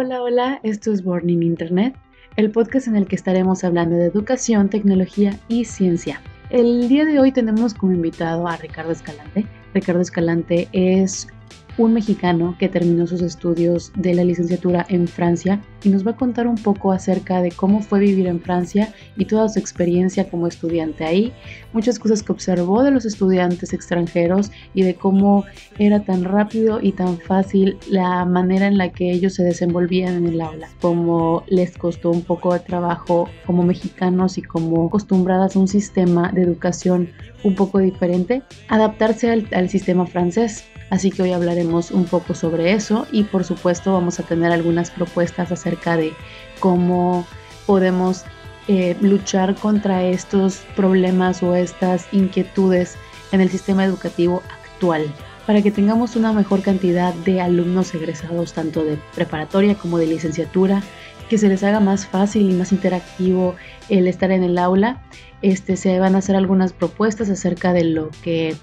Hola, hola, esto es Born in Internet, el podcast en el que estaremos hablando de educación, tecnología y ciencia. El día de hoy tenemos como invitado a Ricardo Escalante. Ricardo Escalante es un mexicano que terminó sus estudios de la licenciatura en Francia y nos va a contar un poco acerca de cómo fue vivir en Francia y toda su experiencia como estudiante ahí, muchas cosas que observó de los estudiantes extranjeros y de cómo era tan rápido y tan fácil la manera en la que ellos se desenvolvían en el aula, cómo les costó un poco de trabajo como mexicanos y como acostumbradas a un sistema de educación un poco diferente, adaptarse al, al sistema francés. Así que hoy hablaremos un poco sobre eso y por supuesto vamos a tener algunas propuestas acerca de cómo podemos eh, luchar contra estos problemas o estas inquietudes en el sistema educativo actual para que tengamos una mejor cantidad de alumnos egresados tanto de preparatoria como de licenciatura, que se les haga más fácil y más interactivo el estar en el aula. Este, se van a hacer algunas propuestas acerca de lo que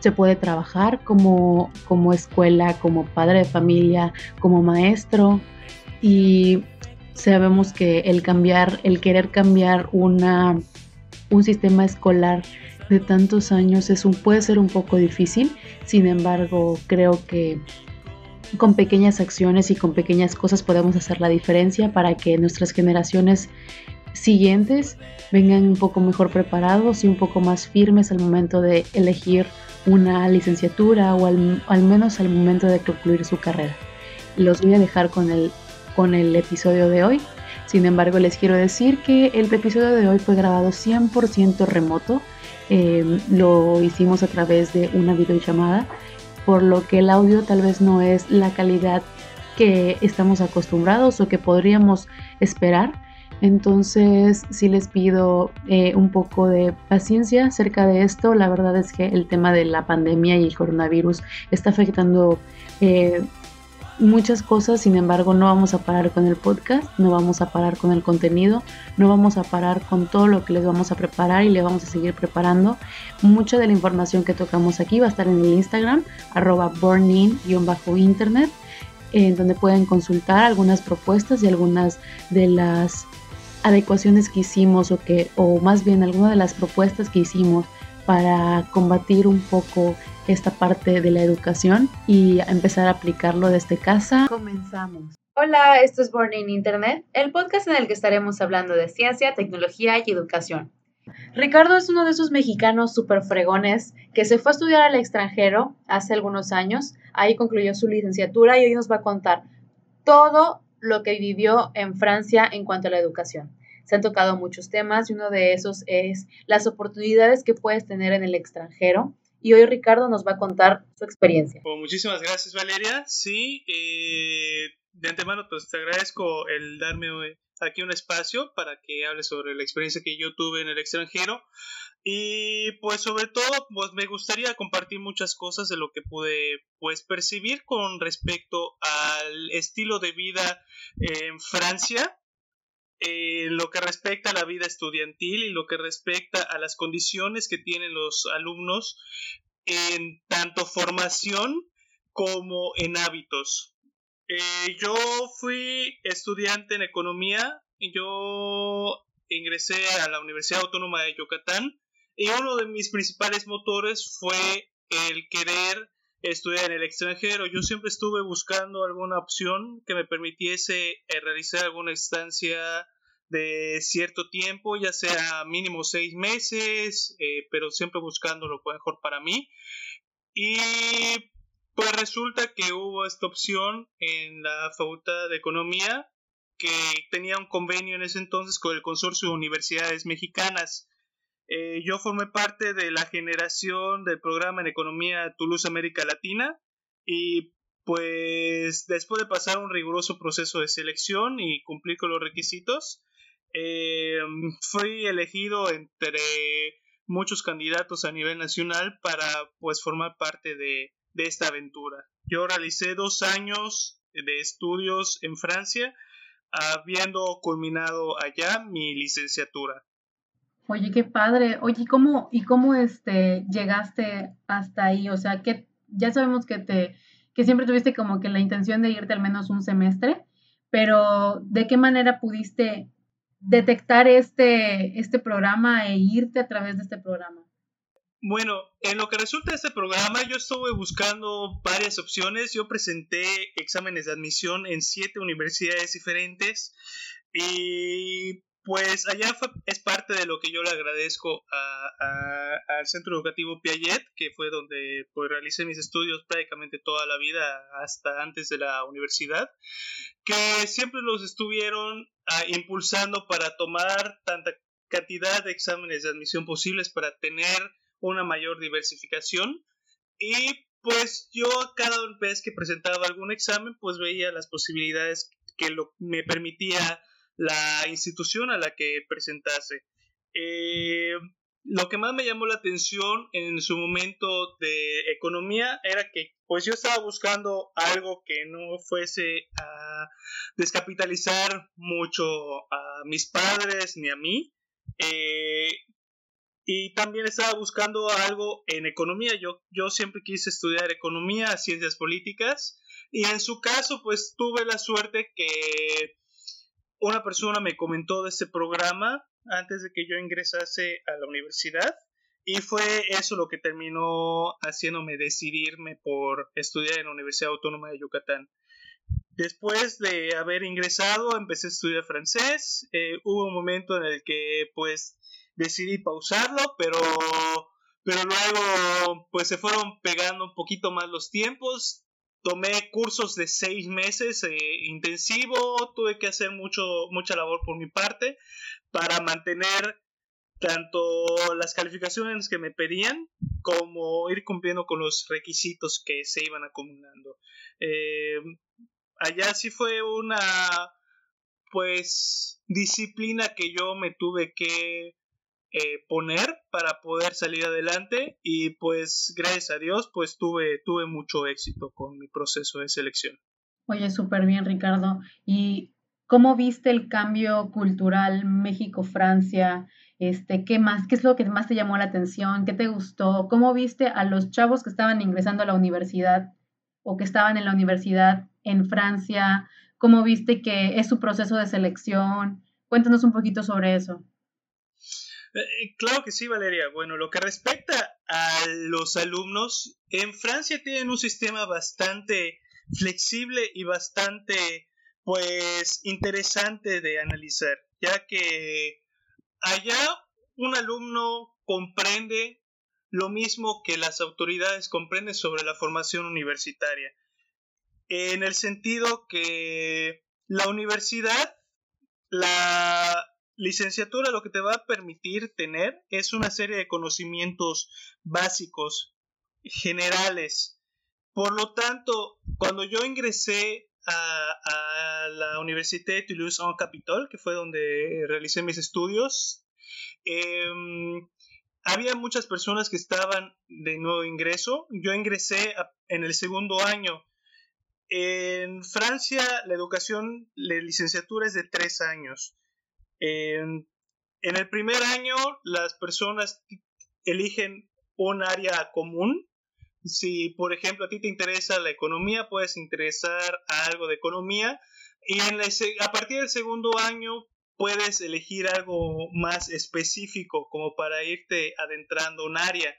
se puede trabajar como, como escuela, como padre de familia, como maestro. Y sabemos que el cambiar, el querer cambiar una, un sistema escolar de tantos años es un, puede ser un poco difícil, sin embargo creo que con pequeñas acciones y con pequeñas cosas podemos hacer la diferencia para que nuestras generaciones siguientes vengan un poco mejor preparados y un poco más firmes al momento de elegir una licenciatura o al, menos al momento de concluir su carrera. Los voy a dejar con el, con el episodio de hoy. Sin embargo, les quiero decir que el episodio de hoy fue grabado 100% remoto. Eh, lo hicimos a través de una videollamada, por lo que el audio tal vez no es la calidad que estamos acostumbrados o que podríamos esperar entonces, sí les pido eh, un poco de paciencia acerca de esto. La verdad es que el tema de la pandemia y el coronavirus está afectando eh, muchas cosas, sin embargo, no vamos a parar con el podcast, no vamos a parar con el contenido, no vamos a parar con todo lo que les vamos a preparar y le vamos a seguir preparando. Mucha de la información que tocamos aquí va a estar en el Instagram, arroba bornin-internet, en donde pueden consultar algunas propuestas y algunas de las adecuaciones que hicimos o que o más bien alguna de las propuestas que hicimos para combatir un poco esta parte de la educación y empezar a aplicarlo desde casa. Comenzamos. Hola, esto es Born in Internet, el podcast en el que estaremos hablando de ciencia, tecnología y educación. Ricardo es uno de esos mexicanos super fregones que se fue a estudiar al extranjero hace algunos años, ahí concluyó su licenciatura y hoy nos va a contar todo lo que vivió en Francia en cuanto a la educación. Se han tocado muchos temas y uno de esos es las oportunidades que puedes tener en el extranjero. Y hoy Ricardo nos va a contar su experiencia. Pues muchísimas gracias Valeria. Sí, eh, de antemano pues te agradezco el darme aquí un espacio para que hable sobre la experiencia que yo tuve en el extranjero. Y pues sobre todo, pues me gustaría compartir muchas cosas de lo que pude pues percibir con respecto al estilo de vida en Francia, en lo que respecta a la vida estudiantil y lo que respecta a las condiciones que tienen los alumnos en tanto formación como en hábitos. Eh, yo fui estudiante en economía, yo ingresé a la Universidad Autónoma de Yucatán y uno de mis principales motores fue el querer estudiar en el extranjero. Yo siempre estuve buscando alguna opción que me permitiese eh, realizar alguna estancia de cierto tiempo, ya sea mínimo seis meses, eh, pero siempre buscando lo mejor para mí. Y pues resulta que hubo esta opción en la Facultad de Economía que tenía un convenio en ese entonces con el Consorcio de Universidades Mexicanas. Eh, yo formé parte de la generación del programa en Economía Toulouse América Latina y pues después de pasar un riguroso proceso de selección y cumplir con los requisitos, eh, fui elegido entre muchos candidatos a nivel nacional para pues formar parte de, de esta aventura. Yo realicé dos años de estudios en Francia, habiendo culminado allá mi licenciatura. Oye, qué padre. Oye, ¿y cómo, y cómo este, llegaste hasta ahí? O sea, que ya sabemos que te, que siempre tuviste como que la intención de irte al menos un semestre, pero ¿de qué manera pudiste detectar este, este programa e irte a través de este programa? Bueno, en lo que resulta de este programa, yo estuve buscando varias opciones. Yo presenté exámenes de admisión en siete universidades diferentes y pues allá es parte de lo que yo le agradezco al Centro Educativo Piaget, que fue donde pues, realicé mis estudios prácticamente toda la vida hasta antes de la universidad, que siempre los estuvieron ah, impulsando para tomar tanta cantidad de exámenes de admisión posibles para tener una mayor diversificación. Y pues yo cada vez que presentaba algún examen pues veía las posibilidades que lo, me permitía la institución a la que presentase. Eh, lo que más me llamó la atención en su momento de economía era que pues yo estaba buscando algo que no fuese a descapitalizar mucho a mis padres ni a mí. Eh, y también estaba buscando algo en economía. Yo, yo siempre quise estudiar economía, ciencias políticas. Y en su caso, pues tuve la suerte que una persona me comentó de este programa antes de que yo ingresase a la universidad. Y fue eso lo que terminó haciéndome decidirme por estudiar en la Universidad Autónoma de Yucatán. Después de haber ingresado, empecé a estudiar francés. Eh, hubo un momento en el que, pues, decidí pausarlo, pero, pero luego pues se fueron pegando un poquito más los tiempos. Tomé cursos de seis meses eh, intensivo, tuve que hacer mucho, mucha labor por mi parte para mantener tanto las calificaciones que me pedían como ir cumpliendo con los requisitos que se iban acumulando. Eh, allá sí fue una pues disciplina que yo me tuve que eh, poner para poder salir adelante y pues gracias a Dios pues tuve, tuve mucho éxito con mi proceso de selección. Oye, súper bien Ricardo. ¿Y cómo viste el cambio cultural México-Francia? Este, ¿Qué más? ¿Qué es lo que más te llamó la atención? ¿Qué te gustó? ¿Cómo viste a los chavos que estaban ingresando a la universidad o que estaban en la universidad en Francia? ¿Cómo viste que es su proceso de selección? Cuéntanos un poquito sobre eso. Eh, claro que sí, Valeria. Bueno, lo que respecta a los alumnos, en Francia tienen un sistema bastante flexible y bastante, pues, interesante de analizar, ya que allá un alumno comprende lo mismo que las autoridades comprenden sobre la formación universitaria, en el sentido que la universidad la licenciatura lo que te va a permitir tener es una serie de conocimientos básicos, generales. Por lo tanto, cuando yo ingresé a, la Université de Toulouse-en-Capitole, que fue donde realicé mis estudios, em, había muchas personas que estaban de nuevo ingreso. Yo ingresé en el segundo año. En Francia, la educación, la licenciatura es de tres años. En, el primer año, las personas eligen un área común. Si, por ejemplo, a ti te interesa la economía, puedes interesar a algo de economía. Y a partir del segundo año, puedes elegir algo más específico, como para irte adentrando un área.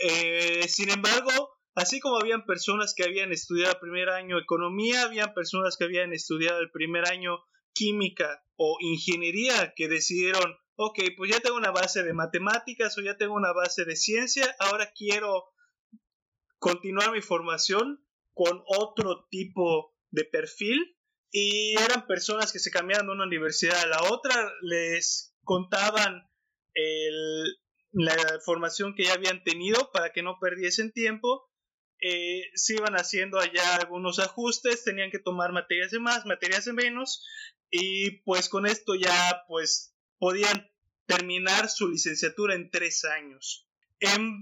Eh, sin embargo, así como habían personas que habían estudiado el primer año economía, habían personas que habían estudiado el primer año química o ingeniería que decidieron, ok, pues ya tengo una base de matemáticas o ya tengo una base de ciencia, ahora quiero continuar mi formación con otro tipo de perfil. Y eran personas que se cambiaban de una universidad a la otra, les contaban la formación que ya habían tenido para que no perdiesen tiempo. Eh, se iban haciendo allá algunos ajustes, tenían que tomar materias de más, materias de menos, y pues con esto ya pues podían terminar su licenciatura en tres años.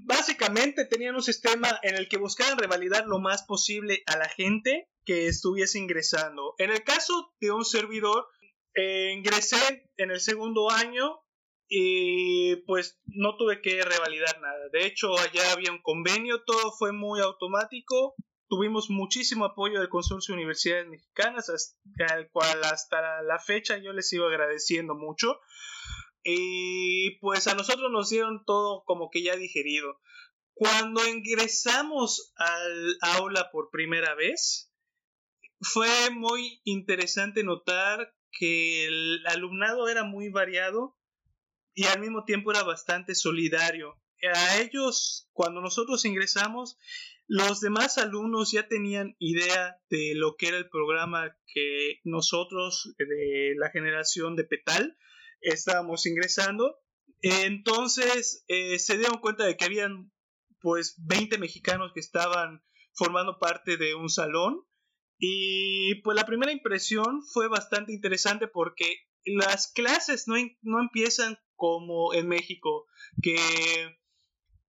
básicamente tenían un sistema en el que buscaban revalidar lo más posible a la gente que estuviese ingresando. En el caso de un servidor, eh, ingresé en el segundo año y pues no tuve que revalidar nada. De hecho, allá había un convenio, todo fue muy automático. Tuvimos muchísimo apoyo del Consorcio de Universidades Mexicanas, al cual hasta la fecha yo les sigo agradeciendo mucho. Y pues a nosotros nos dieron todo como que ya digerido. Cuando ingresamos al aula por primera vez, fue muy interesante notar que el alumnado era muy variado y al mismo tiempo era bastante solidario. A ellos, cuando nosotros ingresamos, los demás alumnos ya tenían idea de lo que era el programa que nosotros de la generación de Petal estábamos ingresando. Entonces eh, se dieron cuenta de que habían pues 20 mexicanos que estaban formando parte de un salón y pues la primera impresión fue bastante interesante porque las clases no, no empiezan como en México, que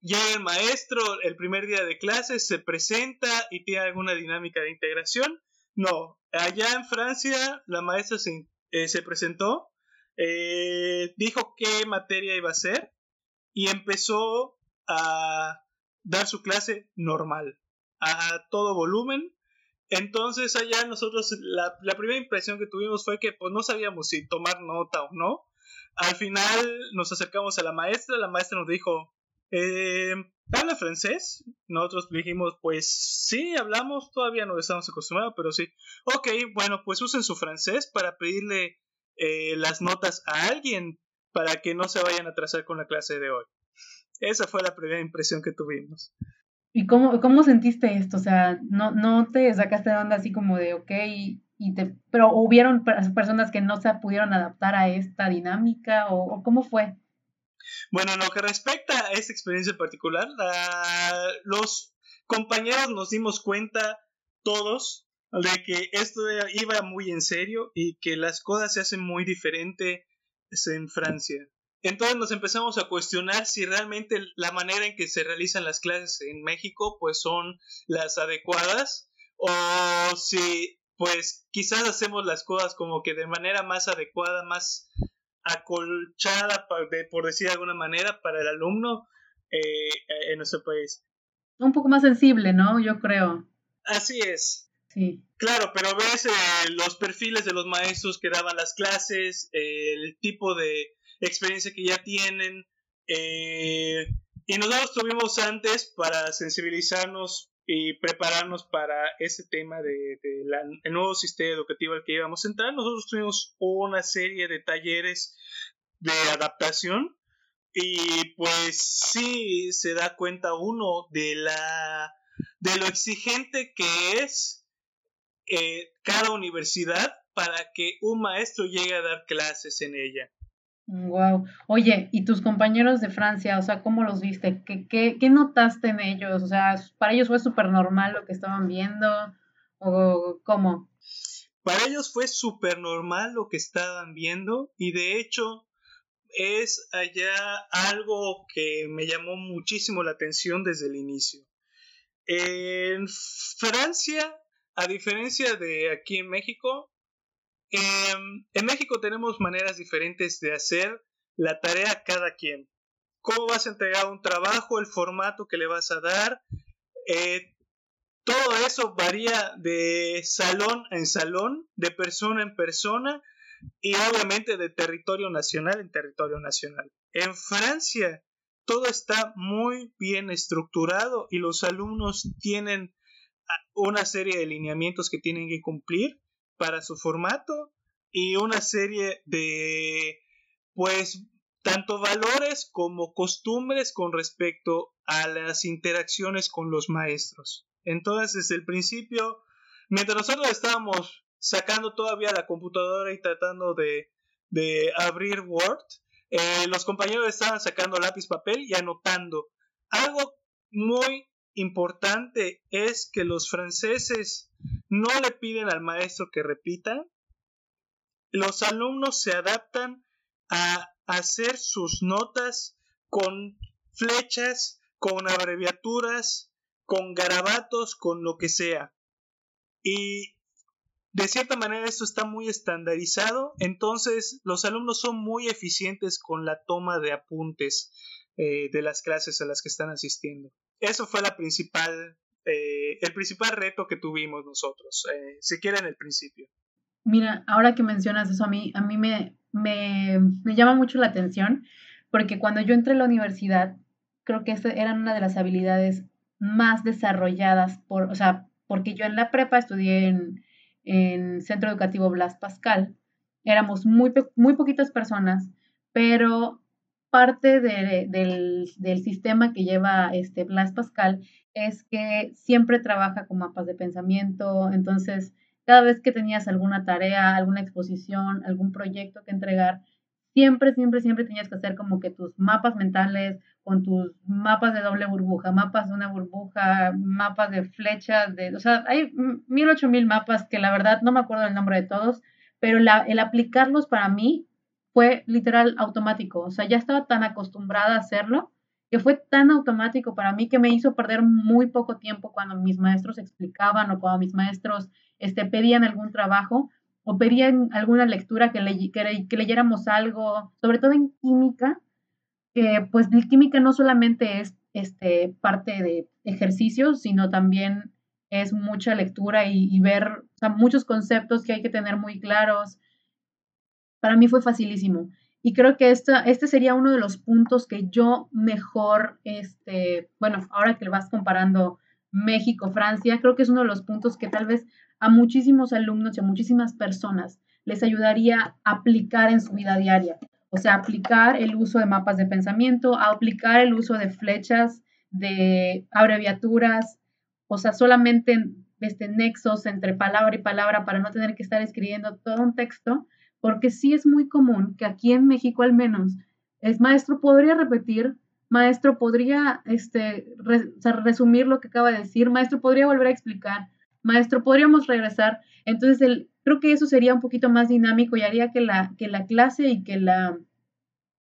llega el maestro el primer día de clases, se presenta y tiene alguna dinámica de integración. No, allá en Francia la maestra se, eh, se presentó, eh, dijo qué materia iba a ser y empezó a dar su clase normal, a todo volumen. Entonces allá nosotros, la, la primera impresión que tuvimos fue que pues no sabíamos si tomar nota o no. Al final nos acercamos a la maestra, la maestra nos dijo, eh, ¿habla francés? Nosotros dijimos, pues sí, hablamos, todavía no estamos acostumbrados, pero sí. Ok, bueno, pues usen su francés para pedirle eh, las notas a alguien para que no se vayan a atrasar con la clase de hoy. Esa fue la primera impresión que tuvimos. ¿Y cómo, cómo sentiste esto? O sea, ¿no, no te sacaste de onda así como de, ok, y te, pero hubieron personas que no se pudieron adaptar a esta dinámica o cómo fue? Bueno, en lo que respecta a esta experiencia en particular, los compañeros nos dimos cuenta todos de que esto iba muy en serio y que las cosas se hacen muy diferentes en Francia. Entonces nos empezamos a cuestionar si realmente la manera en que se realizan las clases en México pues son las adecuadas o si pues quizás hacemos las cosas como que de manera más adecuada, más acolchada, por decir de alguna manera, para el alumno eh, en nuestro país. Un poco más sensible, ¿no? Yo creo. Así es. Sí. Claro, pero ves eh, los perfiles de los maestros que daban las clases, el tipo de experiencia que ya tienen. Eh, y nosotros tuvimos antes para sensibilizarnos y prepararnos para ese tema de, el nuevo sistema educativo al que íbamos a entrar. Nosotros tuvimos una serie de talleres de adaptación y pues sí se da cuenta uno de la de lo exigente que es eh, cada universidad para que un maestro llegue a dar clases en ella. Wow. Oye, ¿y tus compañeros de Francia, o sea, cómo los viste? ¿Qué, qué, qué notaste en ellos? O sea, ¿para ellos fue súper normal lo que estaban viendo? ¿O cómo? Para ellos fue súper normal lo que estaban viendo y de hecho es allá algo que me llamó muchísimo la atención desde el inicio. En Francia, a diferencia de aquí en México, Em, en México tenemos maneras diferentes de hacer la tarea a cada quien. ¿Cómo vas a entregar un trabajo? El formato que le vas a dar. Eh, todo eso varía de salón en salón, de persona en persona y obviamente de territorio nacional en territorio nacional. En Francia todo está muy bien estructurado y los alumnos tienen ah, una serie de lineamientos que tienen que cumplir para su formato y una serie de, pues, tanto valores como costumbres con respecto a las interacciones con los maestros. Entonces, desde el principio, mientras nosotros estábamos sacando todavía la computadora y tratando de, de abrir Word, eh, los compañeros estaban sacando lápiz, papel y anotando. Algo muy importante es que los franceses no le piden al maestro que repita. Los alumnos se adaptan a hacer sus notas con flechas, con abreviaturas, con garabatos, con lo que sea. Y de cierta manera esto está muy estandarizado, entonces los alumnos son muy eficientes con la toma de apuntes eh, de las clases a las que están asistiendo. Eso fue la principal eh, el principal reto que tuvimos nosotros, eh, si quieren el principio. Mira, ahora que mencionas eso, a mí, a mí me, me, me llama mucho la atención, porque cuando yo entré a la universidad, creo que esa eran una de las habilidades más desarrolladas, por, o sea, porque yo en la prepa estudié en, en Centro Educativo Blas Pascal, éramos muy, muy poquitas personas, pero parte del, sistema que lleva este Blas Pascal es que siempre trabaja con mapas de pensamiento, entonces cada vez que tenías alguna tarea, alguna exposición, algún proyecto que entregar, siempre, siempre, siempre tenías que hacer como que tus mapas mentales con tus mapas de doble burbuja, mapas de una burbuja, mapas de flechas, de, o sea, hay mil, ocho mil mapas que la verdad no me acuerdo el nombre de todos, pero el aplicarlos para mí fue literal automático, o sea, ya estaba tan acostumbrada a hacerlo que fue tan automático para mí que me hizo perder muy poco tiempo cuando mis maestros explicaban o cuando mis maestros este, pedían algún trabajo o pedían alguna lectura que, que, leyéramos algo, sobre todo en química, que pues química no solamente es este, parte de ejercicios, sino también es mucha lectura y, ver muchos conceptos que hay que tener muy claros. Para mí fue facilísimo. Y creo que esta, este sería uno de los puntos que yo mejor, este, bueno, ahora que vas comparando México, Francia, creo que es uno de los puntos que tal vez a muchísimos alumnos y a muchísimas personas les ayudaría a aplicar en su vida diaria. O sea, aplicar el uso de mapas de pensamiento, a aplicar el uso de flechas, de abreviaturas, o sea, solamente este, nexos entre palabra y palabra para no tener que estar escribiendo todo un texto, porque sí es muy común que aquí en México al menos, es maestro podría repetir, maestro podría este, resumir lo que acaba de decir, maestro podría volver a explicar, maestro podríamos regresar. Entonces, el, creo que eso sería un poquito más dinámico y haría que la, que la clase y que la,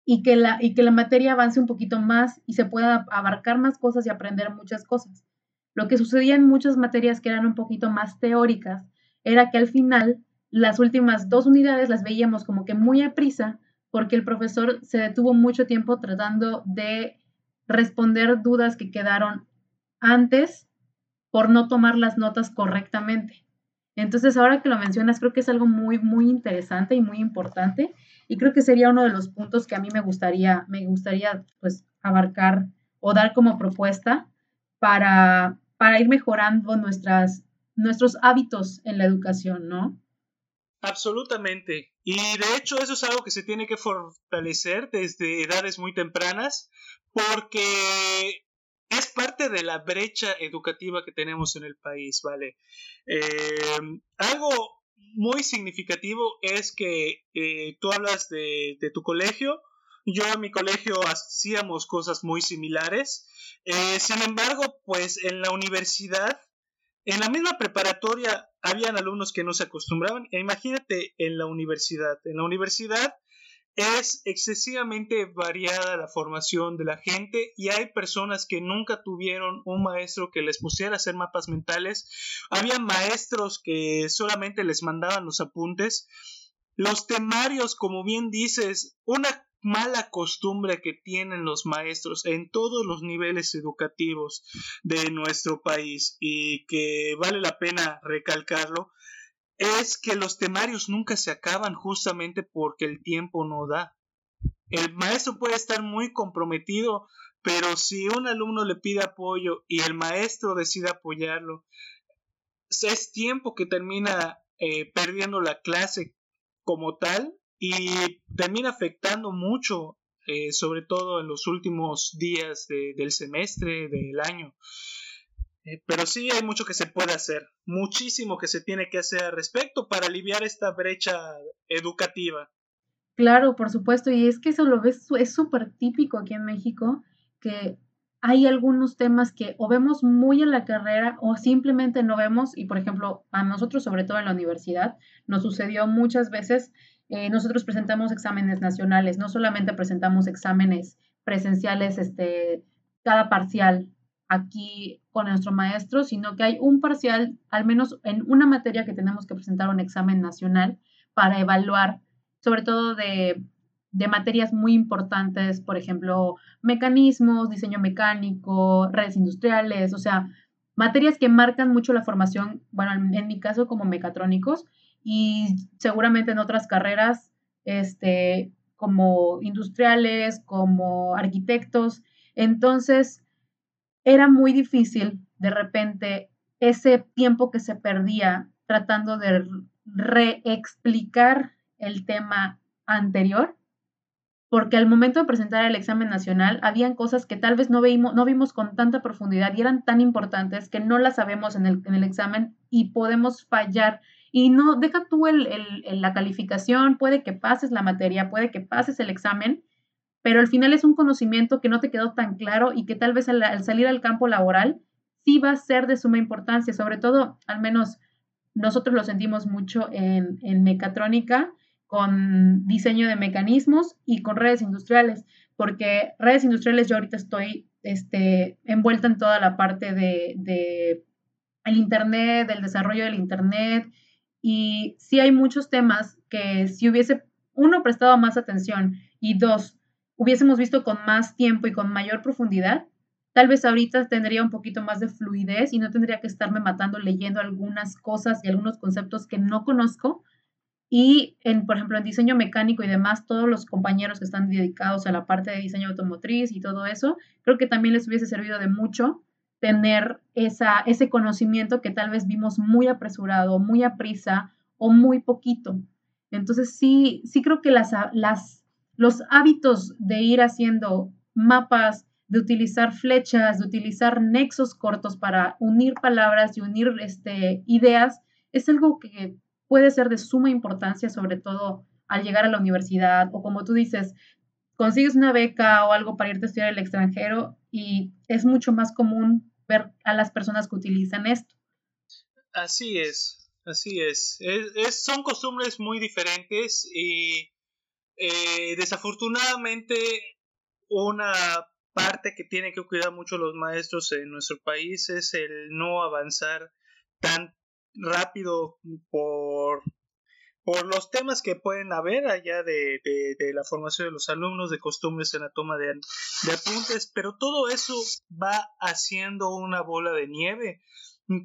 y, que la, y que la materia avance un poquito más y se pueda abarcar más cosas y aprender muchas cosas. Lo que sucedía en muchas materias que eran un poquito más teóricas era que al final las últimas dos unidades las veíamos como que muy a prisa porque el profesor se detuvo mucho tiempo tratando de responder dudas que quedaron antes por no tomar las notas correctamente. Entonces, ahora que lo mencionas, creo que es algo muy, muy interesante y muy importante. Y creo que sería uno de los puntos que a mí me gustaría, me gustaría pues abarcar o dar como propuesta para, para ir mejorando nuestras, nuestros hábitos en la educación, ¿no? Absolutamente. Y de hecho eso es algo que se tiene que fortalecer desde edades muy tempranas porque es parte de la brecha educativa que tenemos en el país, ¿vale? Eh, algo muy significativo es que eh, tú hablas de, tu colegio. Yo en mi colegio hacíamos cosas muy similares. Eh, sin embargo, pues en la universidad, en la misma preparatoria, habían alumnos que no se acostumbraban. E imagínate en la universidad. En la universidad es excesivamente variada la formación de la gente y hay personas que nunca tuvieron un maestro que les pusiera a hacer mapas mentales. Había maestros que solamente les mandaban los apuntes. Los temarios, como bien dices, una mala costumbre que tienen los maestros en todos los niveles educativos de nuestro país y que vale la pena recalcarlo, es que los temarios nunca se acaban justamente porque el tiempo no da. El maestro puede estar muy comprometido, pero si un alumno le pide apoyo y el maestro decide apoyarlo, es tiempo que termina eh, perdiendo la clase como tal y termina afectando mucho, eh, sobre todo en los últimos días del semestre, del año. Eh, pero sí hay mucho que se puede hacer, muchísimo que se tiene que hacer al respecto para aliviar esta brecha educativa. Claro, por supuesto, y es que eso lo ves, es súper típico aquí en México, que hay algunos temas que o vemos muy en la carrera o simplemente no vemos, y por ejemplo, a nosotros, sobre todo en la universidad, nos sucedió muchas veces eh, nosotros presentamos exámenes nacionales, no solamente presentamos exámenes presenciales, este, cada parcial aquí con nuestro maestro, sino que hay un parcial, al menos en una materia que tenemos que presentar un examen nacional para evaluar, sobre todo de, de materias muy importantes, por ejemplo, mecanismos, diseño mecánico, redes industriales, o sea, materias que marcan mucho la formación, bueno, en mi caso como mecatrónicos y seguramente en otras carreras, este, como industriales, como arquitectos. Entonces, era muy difícil de repente ese tiempo que se perdía tratando de reexplicar el tema anterior, porque al momento de presentar el examen nacional habían cosas que tal vez no, no vimos con tanta profundidad y eran tan importantes que no las sabemos en el, en el examen y podemos fallar. Y no, deja tú el, la calificación, puede que pases la materia, puede que pases el examen, pero al final es un conocimiento que no te quedó tan claro y que tal vez al salir al campo laboral sí va a ser de suma importancia, sobre todo, al menos nosotros lo sentimos mucho en, mecatrónica, con diseño de mecanismos y con redes industriales, porque redes industriales yo ahorita estoy este, envuelta en toda la parte de, de el Internet, del desarrollo del Internet, y sí hay muchos temas que si hubiese, uno, prestado más atención y dos, hubiésemos visto con más tiempo y con mayor profundidad, Tal vez ahorita tendría un poquito más de fluidez y no tendría que estarme matando leyendo algunas cosas y algunos conceptos que no conozco. Y, en, por ejemplo, en diseño mecánico y demás, todos los compañeros que están dedicados a la parte de diseño automotriz y todo eso, creo que también les hubiese servido de mucho tener esa, ese conocimiento que tal vez vimos muy apresurado, muy a prisa o muy poquito. Entonces, sí, sí creo que las, las, los hábitos de ir haciendo mapas, de utilizar flechas, de utilizar nexos cortos para unir palabras y unir este, ideas, es algo que puede ser de suma importancia, sobre todo al llegar a la universidad o como tú dices, consigues una beca o algo para irte a estudiar al extranjero y es mucho más común ver a las personas que utilizan esto. Así es, así es. es, son costumbres muy diferentes y eh, desafortunadamente una parte que tienen que cuidar mucho los maestros en nuestro país es el no avanzar tan rápido por, por los temas que pueden haber allá de, la formación de los alumnos, de costumbres en la toma de, de apuntes, pero todo eso va haciendo una bola de nieve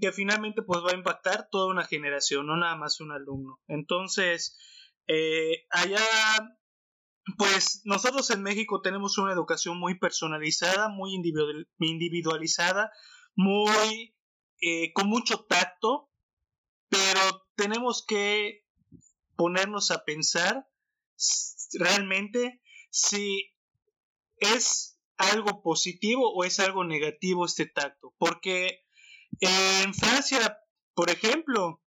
que finalmente pues va a impactar toda una generación, no nada más un alumno. Entonces, eh, allá pues nosotros en México tenemos una educación muy personalizada, muy individualizada, muy eh, con mucho tacto, pero tenemos que ponernos a pensar realmente si es algo positivo o es algo negativo este tacto, porque en Francia, por ejemplo,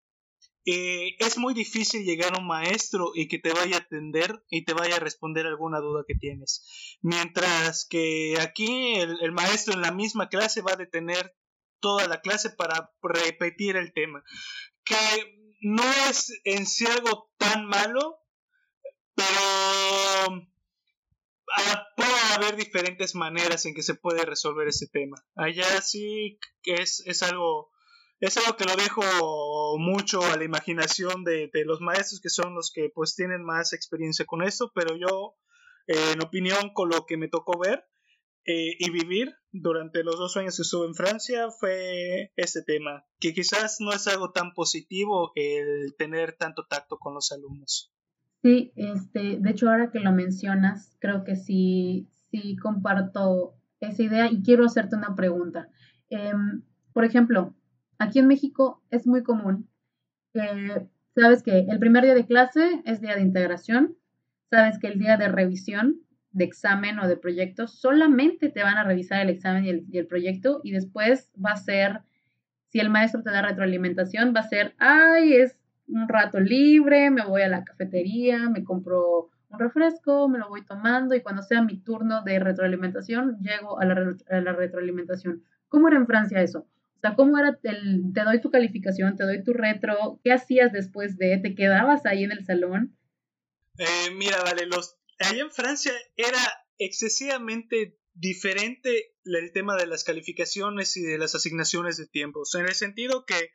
eh, es muy difícil llegar a un maestro y que te vaya a atender y te vaya a responder alguna duda que tienes. Mientras que aquí el, maestro en la misma clase va a detener toda la clase para repetir el tema. Que no es en sí algo tan malo, pero ah, puede haber diferentes maneras en que se puede resolver ese tema. Allá sí que es, es algo es algo que lo dejo mucho a la imaginación de, los maestros que son los que pues tienen más experiencia con esto, pero yo, en opinión, con lo que me tocó ver eh, y vivir durante los dos años que estuve en Francia fue este tema, que quizás no es algo tan positivo el tener tanto tacto con los alumnos. Sí, este, de hecho ahora que lo mencionas, creo que sí, sí comparto esa idea y quiero hacerte una pregunta. Em, por ejemplo, Aquí en México es muy común que sabes que el primer día de clase es día de integración, sabes que el día de revisión de examen o de proyecto solamente te van a revisar el examen y el, proyecto y después va a ser, si el maestro te da retroalimentación, va a ser, ay, es un rato libre, me voy a la cafetería, me compro un refresco, me lo voy tomando y cuando sea mi turno de retroalimentación, llego a la, a la retroalimentación. ¿Cómo era en Francia eso? O sea, ¿cómo era el, te doy tu calificación, te doy tu retro? ¿Qué hacías después de? ¿Te quedabas ahí en el salón? Eh, mira, vale, los, allá en Francia era excesivamente diferente el tema de las calificaciones y de las asignaciones de tiempos, en el sentido que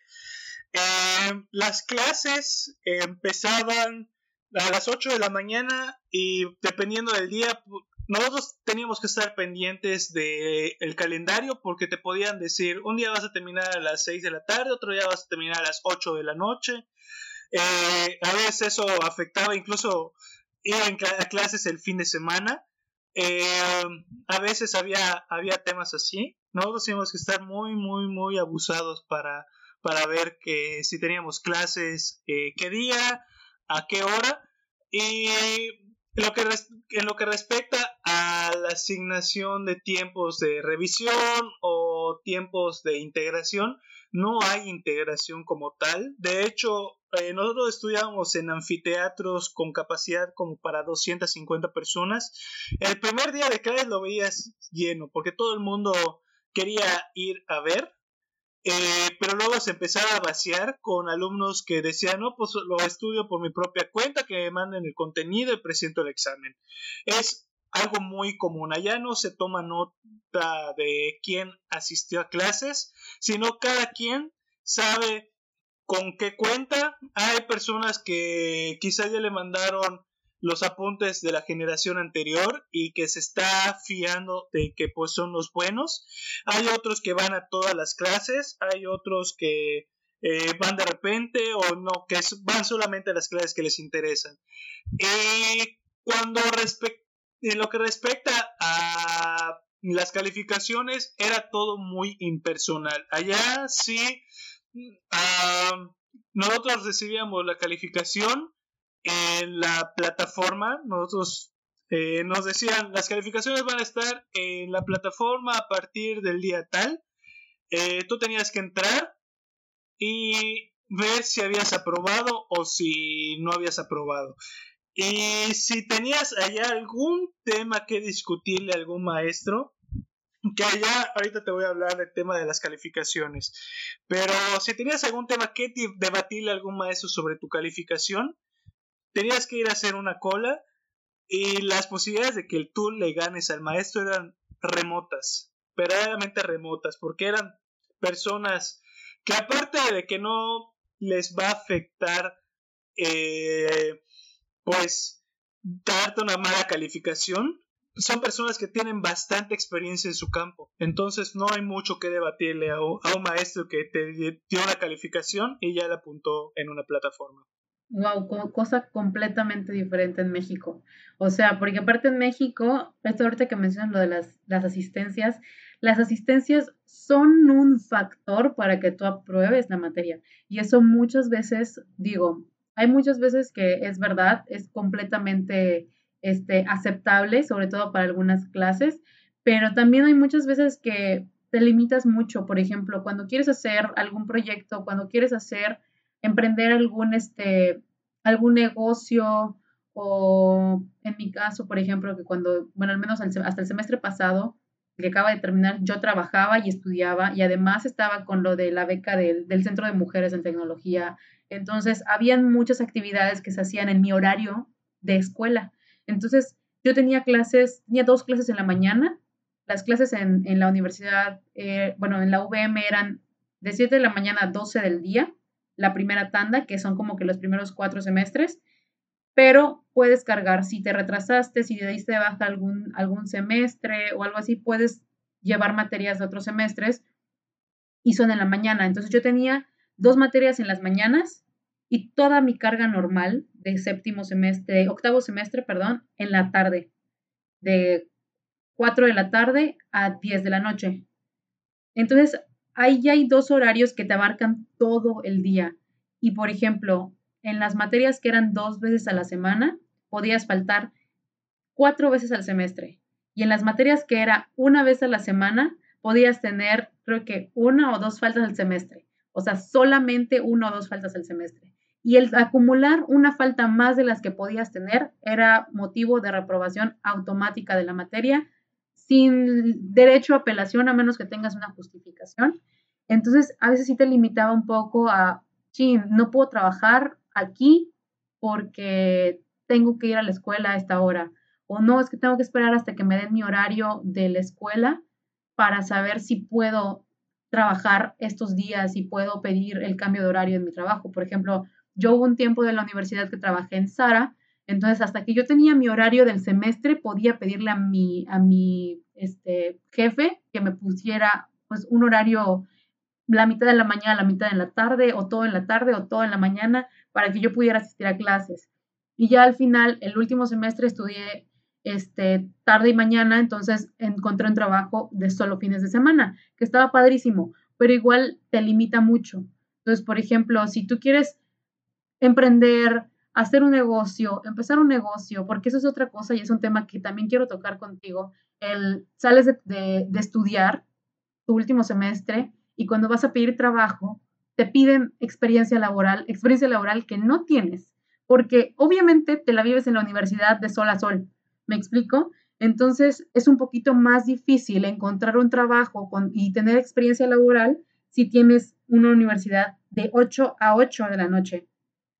eh, las clases empezaban a las 8 de la mañana y dependiendo del día nosotros teníamos que estar pendientes del el calendario porque te podían decir, un día vas a terminar a las 6 de la tarde, otro día vas a terminar a las 8 de la noche. Eh, a veces eso afectaba incluso ir a clases el fin de semana. Eh, a veces había, había temas así. Nosotros teníamos que estar muy, muy, muy abusados para, para ver que si teníamos clases, eh, qué día, a qué hora. Y lo, que en lo que respecta a la asignación de tiempos de revisión o tiempos de integración, no hay integración como tal. De hecho, eh, nosotros estudiábamos en anfiteatros con capacidad como para 250 personas. El primer día de clases lo veías lleno porque todo el mundo quería ir a ver eh, pero luego se empezaba a vaciar con alumnos que decían, no, pues lo estudio por mi propia cuenta, que me manden el contenido y presento el examen. Es algo muy común. Allá no se toma nota de quién asistió a clases, sino cada quien sabe con qué cuenta. Hay personas que quizás ya le mandaron los apuntes de la generación anterior y que se está fiando de que pues son los buenos. Hay otros que van a todas las clases, hay otros que eh, van de repente o no, que van solamente a las clases que les interesan. Y cuando en lo que respecta a las calificaciones, era todo muy impersonal. Allá sí, nosotros recibíamos la calificación en la plataforma. Nosotros eh, nos decían, las calificaciones van a estar en la plataforma a partir del día tal. Eh, tú tenías que entrar y ver si habías aprobado o si no habías aprobado. Y si tenías allá algún tema que discutirle a algún maestro, que allá ahorita te voy a hablar del tema de las calificaciones, pero si tenías algún tema que debatirle a algún maestro sobre tu calificación, tenías que ir a hacer una cola y las posibilidades de que tú le ganes al maestro eran remotas, verdaderamente remotas, porque eran personas que aparte de que no les va a afectar, eh, pues, darte una mala calificación, son personas que tienen bastante experiencia en su campo. Entonces no hay mucho que debatirle a, un maestro que te dio una calificación y ya la apuntó en una plataforma. Wow, cosa completamente diferente en México. O sea, porque aparte en México, esto ahorita que mencionas lo de las, las asistencias, las asistencias son un factor para que tú apruebes la materia. Y eso muchas veces, digo, hay muchas veces que es verdad, es completamente este, aceptable, sobre todo para algunas clases, pero también hay muchas veces que te limitas mucho. Por ejemplo, cuando quieres hacer algún proyecto, cuando quieres hacer emprender algún, este, algún negocio o en mi caso, por ejemplo, que cuando, bueno, al menos hasta el semestre pasado, que acaba de terminar, yo trabajaba y estudiaba y además estaba con lo de la beca del, del Centro de Mujeres en Tecnología. Entonces, habían muchas actividades que se hacían en mi horario de escuela. Entonces, yo tenía clases, tenía dos clases en la mañana. Las clases en, en la universidad, eh, bueno, en la VM eran de 7 de la mañana a 12 del día la primera tanda, que son como que los primeros cuatro semestres, pero puedes cargar, si te retrasaste, si te diste de baja algún, algún semestre o algo así, puedes llevar materias de otros semestres y son en la mañana. Entonces yo tenía dos materias en las mañanas y toda mi carga normal de séptimo semestre, octavo semestre, perdón, en la tarde, de 4 de la tarde a 10 de la noche. Entonces, ahí ya hay dos horarios que te abarcan todo el día. Y por ejemplo, en las materias que eran dos veces a la semana, podías faltar cuatro veces al semestre. Y en las materias que era una vez a la semana, podías tener, creo que, una o dos faltas al semestre. O sea, solamente una o dos faltas al semestre. Y el acumular una falta más de las que podías tener era motivo de reprobación automática de la materia sin derecho a apelación a menos que tengas una justificación. Entonces, a veces sí te limitaba un poco a, sí, no puedo trabajar aquí porque tengo que ir a la escuela a esta hora. O no, es que tengo que esperar hasta que me den mi horario de la escuela para saber si puedo trabajar estos días y puedo pedir el cambio de horario en mi trabajo. Por ejemplo, yo hubo un tiempo de la universidad que trabajé en Sara Entonces, hasta que yo tenía mi horario del semestre, podía pedirle a mi, a mi este, jefe que me pusiera pues, un horario la mitad de la mañana, la mitad de la tarde, o todo en la tarde, o todo en la mañana, para que yo pudiera asistir a clases. Y ya al final, el último semestre estudié este, tarde y mañana, entonces encontré un trabajo de solo fines de semana, que estaba padrísimo, pero igual te limita mucho. Entonces, por ejemplo, si tú quieres emprender, hacer un negocio, empezar un negocio, porque eso es otra cosa y es un tema que también quiero tocar contigo, el sales de, estudiar tu último semestre y cuando vas a pedir trabajo, te piden experiencia laboral, experiencia laboral que no tienes, porque obviamente te la vives en la universidad de sol a sol. ¿Me explico? Entonces es un poquito más difícil encontrar un trabajo y tener experiencia laboral si tienes una universidad de 8 a 8 de la noche.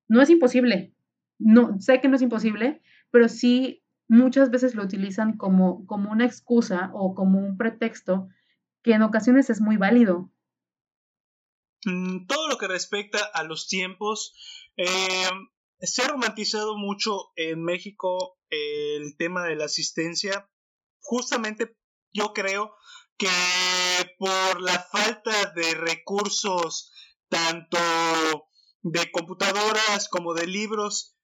No es imposible. No, sé que no es imposible, pero sí muchas veces lo utilizan como, como una excusa o como un pretexto que en ocasiones es muy válido. Mm, todo lo que respecta a los tiempos, eh, se ha romantizado mucho en México el tema de la asistencia. Justamente yo creo que por la falta de recursos, tanto de computadoras como de libros,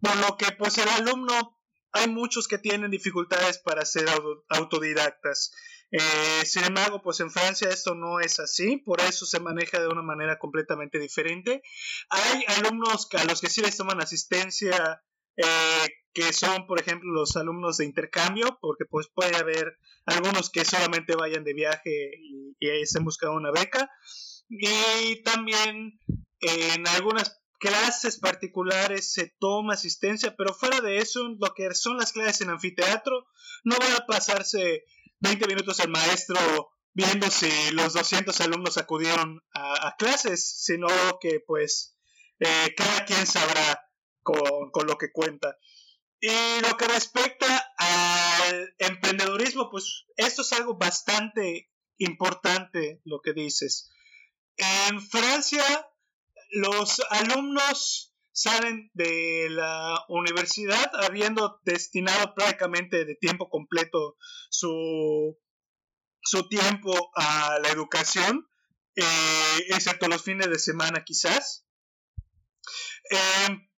por lo que pues el alumno, hay muchos que tienen dificultades para ser autodidactas. Eh, sin embargo, pues en Francia esto no es así, por eso se maneja de una manera completamente diferente. Hay alumnos a los que sí les toman asistencia, eh, que son, por ejemplo, los alumnos de intercambio, porque pues puede haber algunos que solamente vayan de viaje y, y se buscan una beca. Y también en algunas clases particulares se toma asistencia, pero fuera de eso, lo que son las clases en anfiteatro, no va a pasarse 20 minutos el maestro viendo si los 200 alumnos acudieron a, clases, sino que pues eh, cada quien sabrá con, con, lo que cuenta. Y lo que respecta al emprendedurismo, pues esto es algo bastante importante lo que dices. En Francia, los alumnos salen de la universidad habiendo destinado prácticamente de tiempo completo su, su tiempo a la educación, eh, excepto los fines de semana quizás. Em,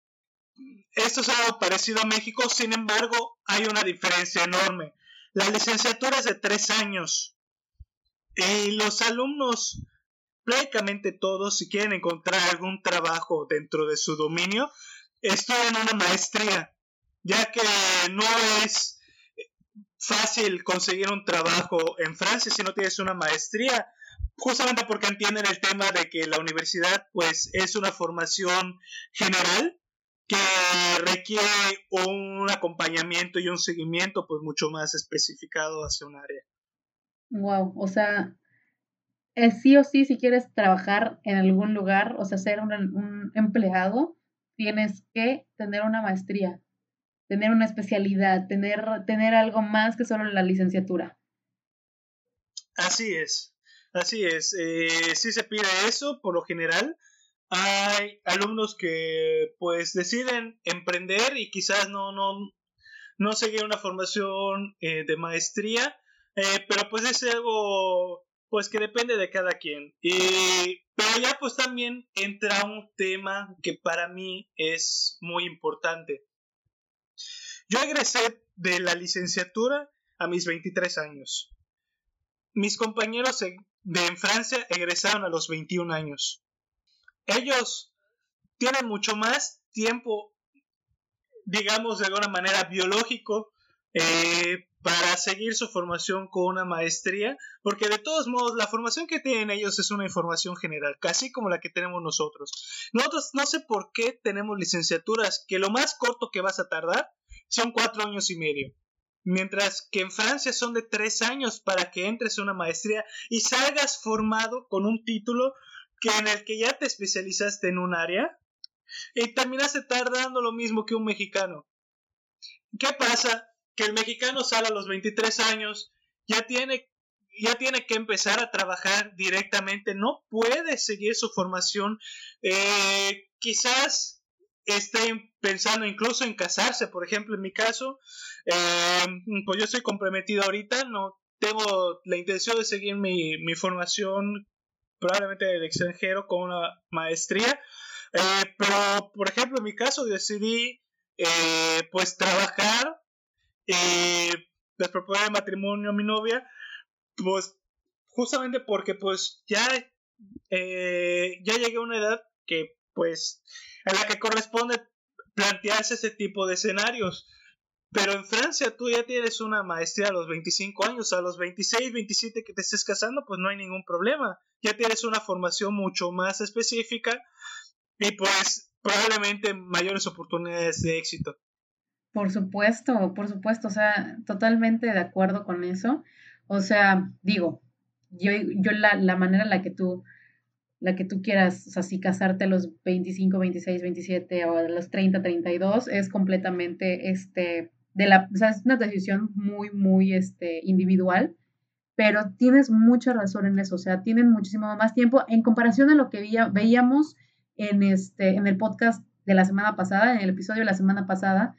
esto es algo parecido a México, sin embargo, hay una diferencia enorme. La licenciatura es de tres años y los alumnos prácticamente todos, si quieren encontrar algún trabajo dentro de su dominio, estudian una maestría, ya que no es fácil conseguir un trabajo en Francia si no tienes una maestría, justamente porque entienden el tema de que la universidad pues es una formación general que requiere un acompañamiento y un seguimiento pues mucho más especificado hacia un área. Wow, o sea, sí o sí, si quieres trabajar en algún lugar, o sea, ser un, empleado, tienes que tener una maestría, tener una especialidad, tener, tener algo más que solo la licenciatura. Así es, así es. Eh, sí se pide eso, por lo general. Hay alumnos que pues deciden emprender y quizás no, no, no seguir una formación eh, de maestría, eh, pero pues es algo pues que depende de cada quien. Y, pero ya pues también entra un tema que para mí es muy importante. Yo egresé de la licenciatura a mis 23 años. Mis compañeros de en Francia egresaron a los 21 años. Ellos tienen mucho más tiempo, digamos de alguna manera biológico, eh, para seguir su formación con una maestría, porque de todos modos la formación que tienen ellos es una información general, casi como la que tenemos nosotros. Nosotros no sé por qué tenemos licenciaturas que lo más corto que vas a tardar son cuatro años y medio. Mientras que en Francia son de tres años para que entres a una maestría y salgas formado con un título que en el que ya te especializaste en un área y terminaste tardando lo mismo que un mexicano. ¿Qué pasa? Que el mexicano sale a los 23 años, ya tiene, ya tiene que empezar a trabajar directamente, no puede seguir su formación, eh, quizás estén pensando incluso en casarse, por ejemplo, en mi caso, eh, pues yo estoy comprometido ahorita, no tengo la intención de seguir mi, mi formación probablemente del extranjero con una maestría, eh, pero por ejemplo en mi caso decidí pues trabajar y les proponer matrimonio a mi novia, pues justamente porque pues ya, ya llegué a una edad que pues a la que corresponde plantearse ese tipo de escenarios. Pero en Francia tú ya tienes una maestría a los 25 años, a los 26, 27 que te estés casando, pues no hay ningún problema. Ya tienes una formación mucho más específica y pues probablemente mayores oportunidades de éxito. Por supuesto, por supuesto, o sea, totalmente de acuerdo con eso. O sea, digo, yo, yo la, la manera en la que tú la que tú quieras, o sea, si casarte a los 25, 26, 27 o a los 30, 32, es completamente, este, de la, o sea, es una decisión muy, muy, este, individual, pero tienes mucha razón en eso, o sea, tienen muchísimo más tiempo en comparación a lo que veíamos en, este, en el podcast de la semana pasada, en el episodio de la semana pasada,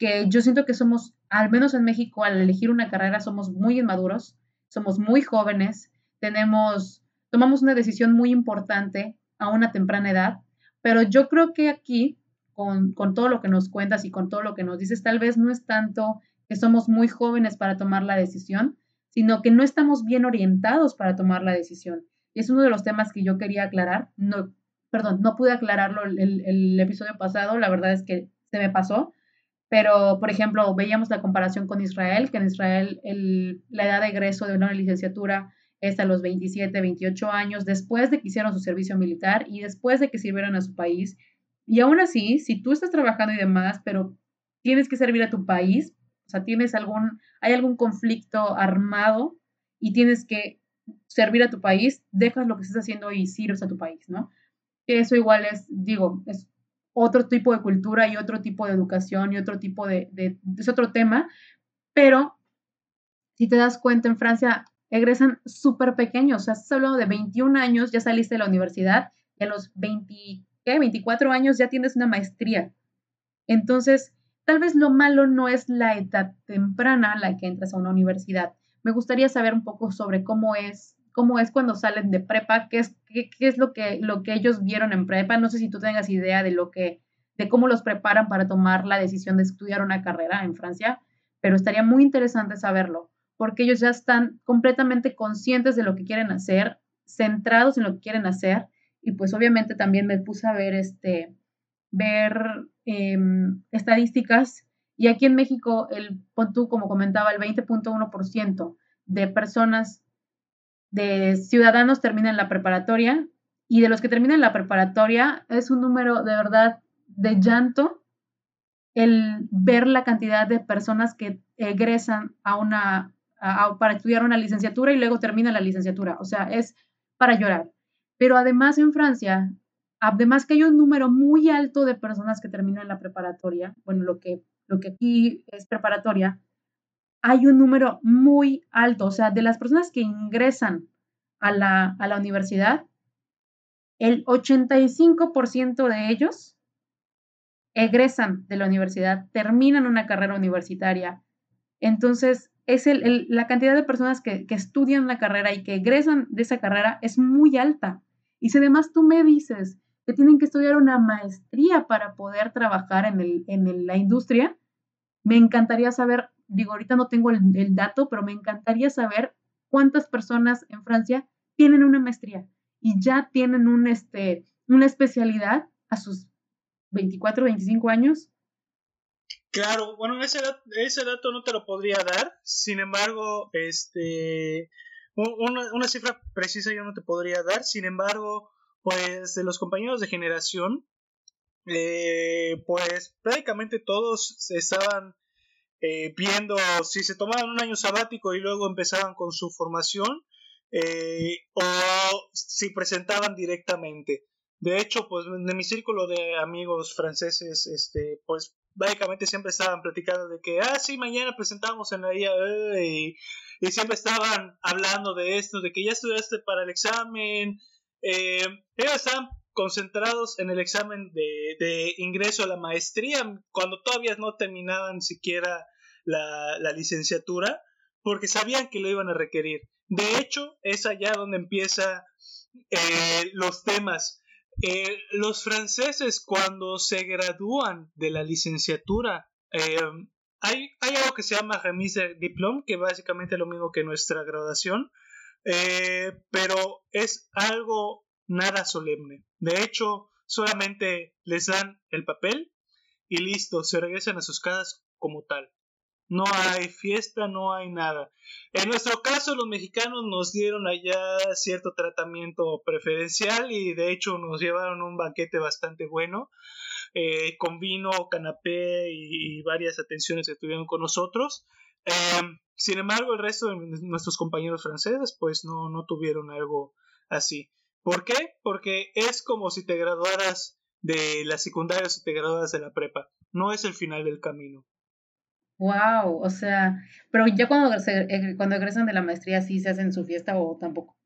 que yo siento que somos, al menos en México, al elegir una carrera, somos muy inmaduros, somos muy jóvenes, tenemos tomamos una decisión muy importante a una temprana edad, pero yo creo que aquí, con, todo lo que nos cuentas y con todo lo que nos dices, tal vez no es tanto que somos muy jóvenes para tomar la decisión, sino que no estamos bien orientados para tomar la decisión. Y es uno de los temas que yo quería aclarar. No, perdón, no pude aclararlo el, el episodio pasado, la verdad es que se me pasó, pero, por ejemplo, veíamos la comparación con Israel, que en Israel el, la edad de egreso de una licenciatura es a los 27, 28 años, después de que hicieron su servicio militar y después de que sirvieron a su país. Y aún así, si tú estás trabajando y demás, pero tienes que servir a tu país, o sea, tienes algún, hay algún conflicto armado y tienes que servir a tu país, dejas lo que estás haciendo y sirves a tu país, ¿no? Eso igual es, digo, es otro tipo de cultura y otro tipo de educación y otro tipo de, es otro tema, pero si te das cuenta, en Francia egresan súper pequeños, o sea, estás hablando de 21 años, ya saliste de la universidad y a los 20, ¿qué? 24 años ya tienes una maestría. Entonces, tal vez lo malo no es la edad temprana a la que entras a una universidad. Me gustaría saber un poco sobre cómo es, cómo es cuando salen de prepa, qué es, qué, es lo, que, lo que ellos vieron en prepa. No sé si tú tengas idea de lo que, de cómo los preparan para tomar la decisión de estudiar una carrera en Francia, pero estaría muy interesante saberlo porque ellos ya están completamente conscientes de lo que quieren hacer, centrados en lo que quieren hacer, y pues obviamente también me puse a ver, este, ver em, estadísticas, y aquí en México, el, tú como comentaba, el 20.1% de personas, de ciudadanos terminan la preparatoria, y de los que terminan la preparatoria es un número de verdad de llanto el ver la cantidad de personas que egresan a una para estudiar una licenciatura y luego termina la licenciatura. O sea, es para llorar. Pero además en Francia, además que hay un número muy alto de personas que terminan la preparatoria, bueno, lo que, lo que aquí es preparatoria, hay un número muy alto, o sea, de las personas que ingresan a la, a la universidad, el 85% de ellos egresan de la universidad, terminan una carrera universitaria. Entonces, es el, la cantidad de personas que, estudian la carrera y que egresan de esa carrera es muy alta. Y si además tú me dices que tienen que estudiar una maestría para poder trabajar en, el, en la industria, me encantaría saber, digo, ahorita no tengo el, dato, pero me encantaría saber cuántas personas en Francia tienen una maestría y ya tienen un, este, una especialidad a sus 24, 25 años. Claro, bueno, ese, ese dato no te lo podría dar, sin embargo, este, una, una, cifra precisa yo no te podría dar, sin embargo, pues de los compañeros de generación, eh, pues prácticamente todos estaban eh, viendo si se tomaban un año sabático y luego empezaban con su formación eh, o si presentaban directamente. De hecho, pues de mi círculo de amigos franceses, este, pues básicamente siempre estaban platicando de que, ah, sí, mañana presentamos en la IA y, siempre estaban hablando de esto, de que ya estudiaste para el examen. Eh, ellos estaban concentrados en el examen de, ingreso a la maestría, cuando todavía no terminaban siquiera la, licenciatura, porque sabían que lo iban a requerir. De hecho, es allá donde empiezan eh, los temas. Eh, los franceses cuando se gradúan de la licenciatura, eh, hay, hay, algo que se llama remise de diplôme, que básicamente es lo mismo que nuestra graduación, pero es algo nada solemne. De hecho, solamente les dan el papel y listo, se regresan a sus casas como tal. No hay fiesta, no hay nada. En nuestro caso, los mexicanos nos dieron allá cierto tratamiento preferencial y de hecho nos llevaron un banquete bastante bueno, eh, con vino, canapé y, varias atenciones que tuvieron con nosotros. Em, sin embargo, el resto de nuestros compañeros franceses pues no, no tuvieron algo así. ¿Por qué? Porque es como si te graduaras de la secundaria o si te graduaras de la prepa. No es el final del camino. Wow, o sea, pero ya cuando, eh, cuando egresan de la maestría sí se hacen su fiesta o tampoco.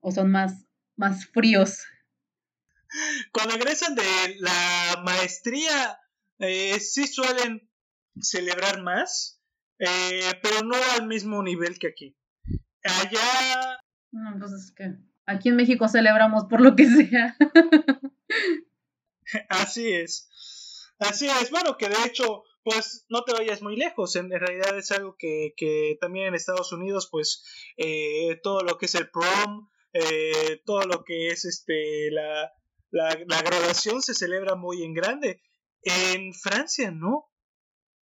O son más, más fríos. Cuando egresan de la maestría eh, sí suelen celebrar más, eh, pero no al mismo nivel que aquí. Allá... No, entonces, ¿qué? Aquí en México celebramos por lo que sea. Así es. Así es. Bueno, que de hecho, pues no te vayas muy lejos. En realidad es algo que, que también en Estados Unidos, pues eh, todo lo que es el prom, eh, todo lo que es este la, la, graduación se celebra muy en grande. En Francia no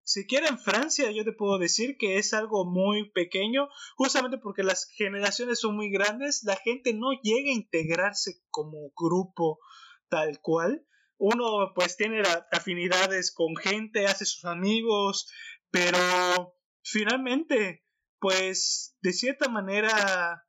siquiera en Francia yo te puedo decir que es algo muy pequeño, justamente porque las generaciones son muy grandes, la gente no llega a integrarse como grupo tal cual. Uno pues tiene afinidades con gente, hace sus amigos, pero finalmente pues de cierta manera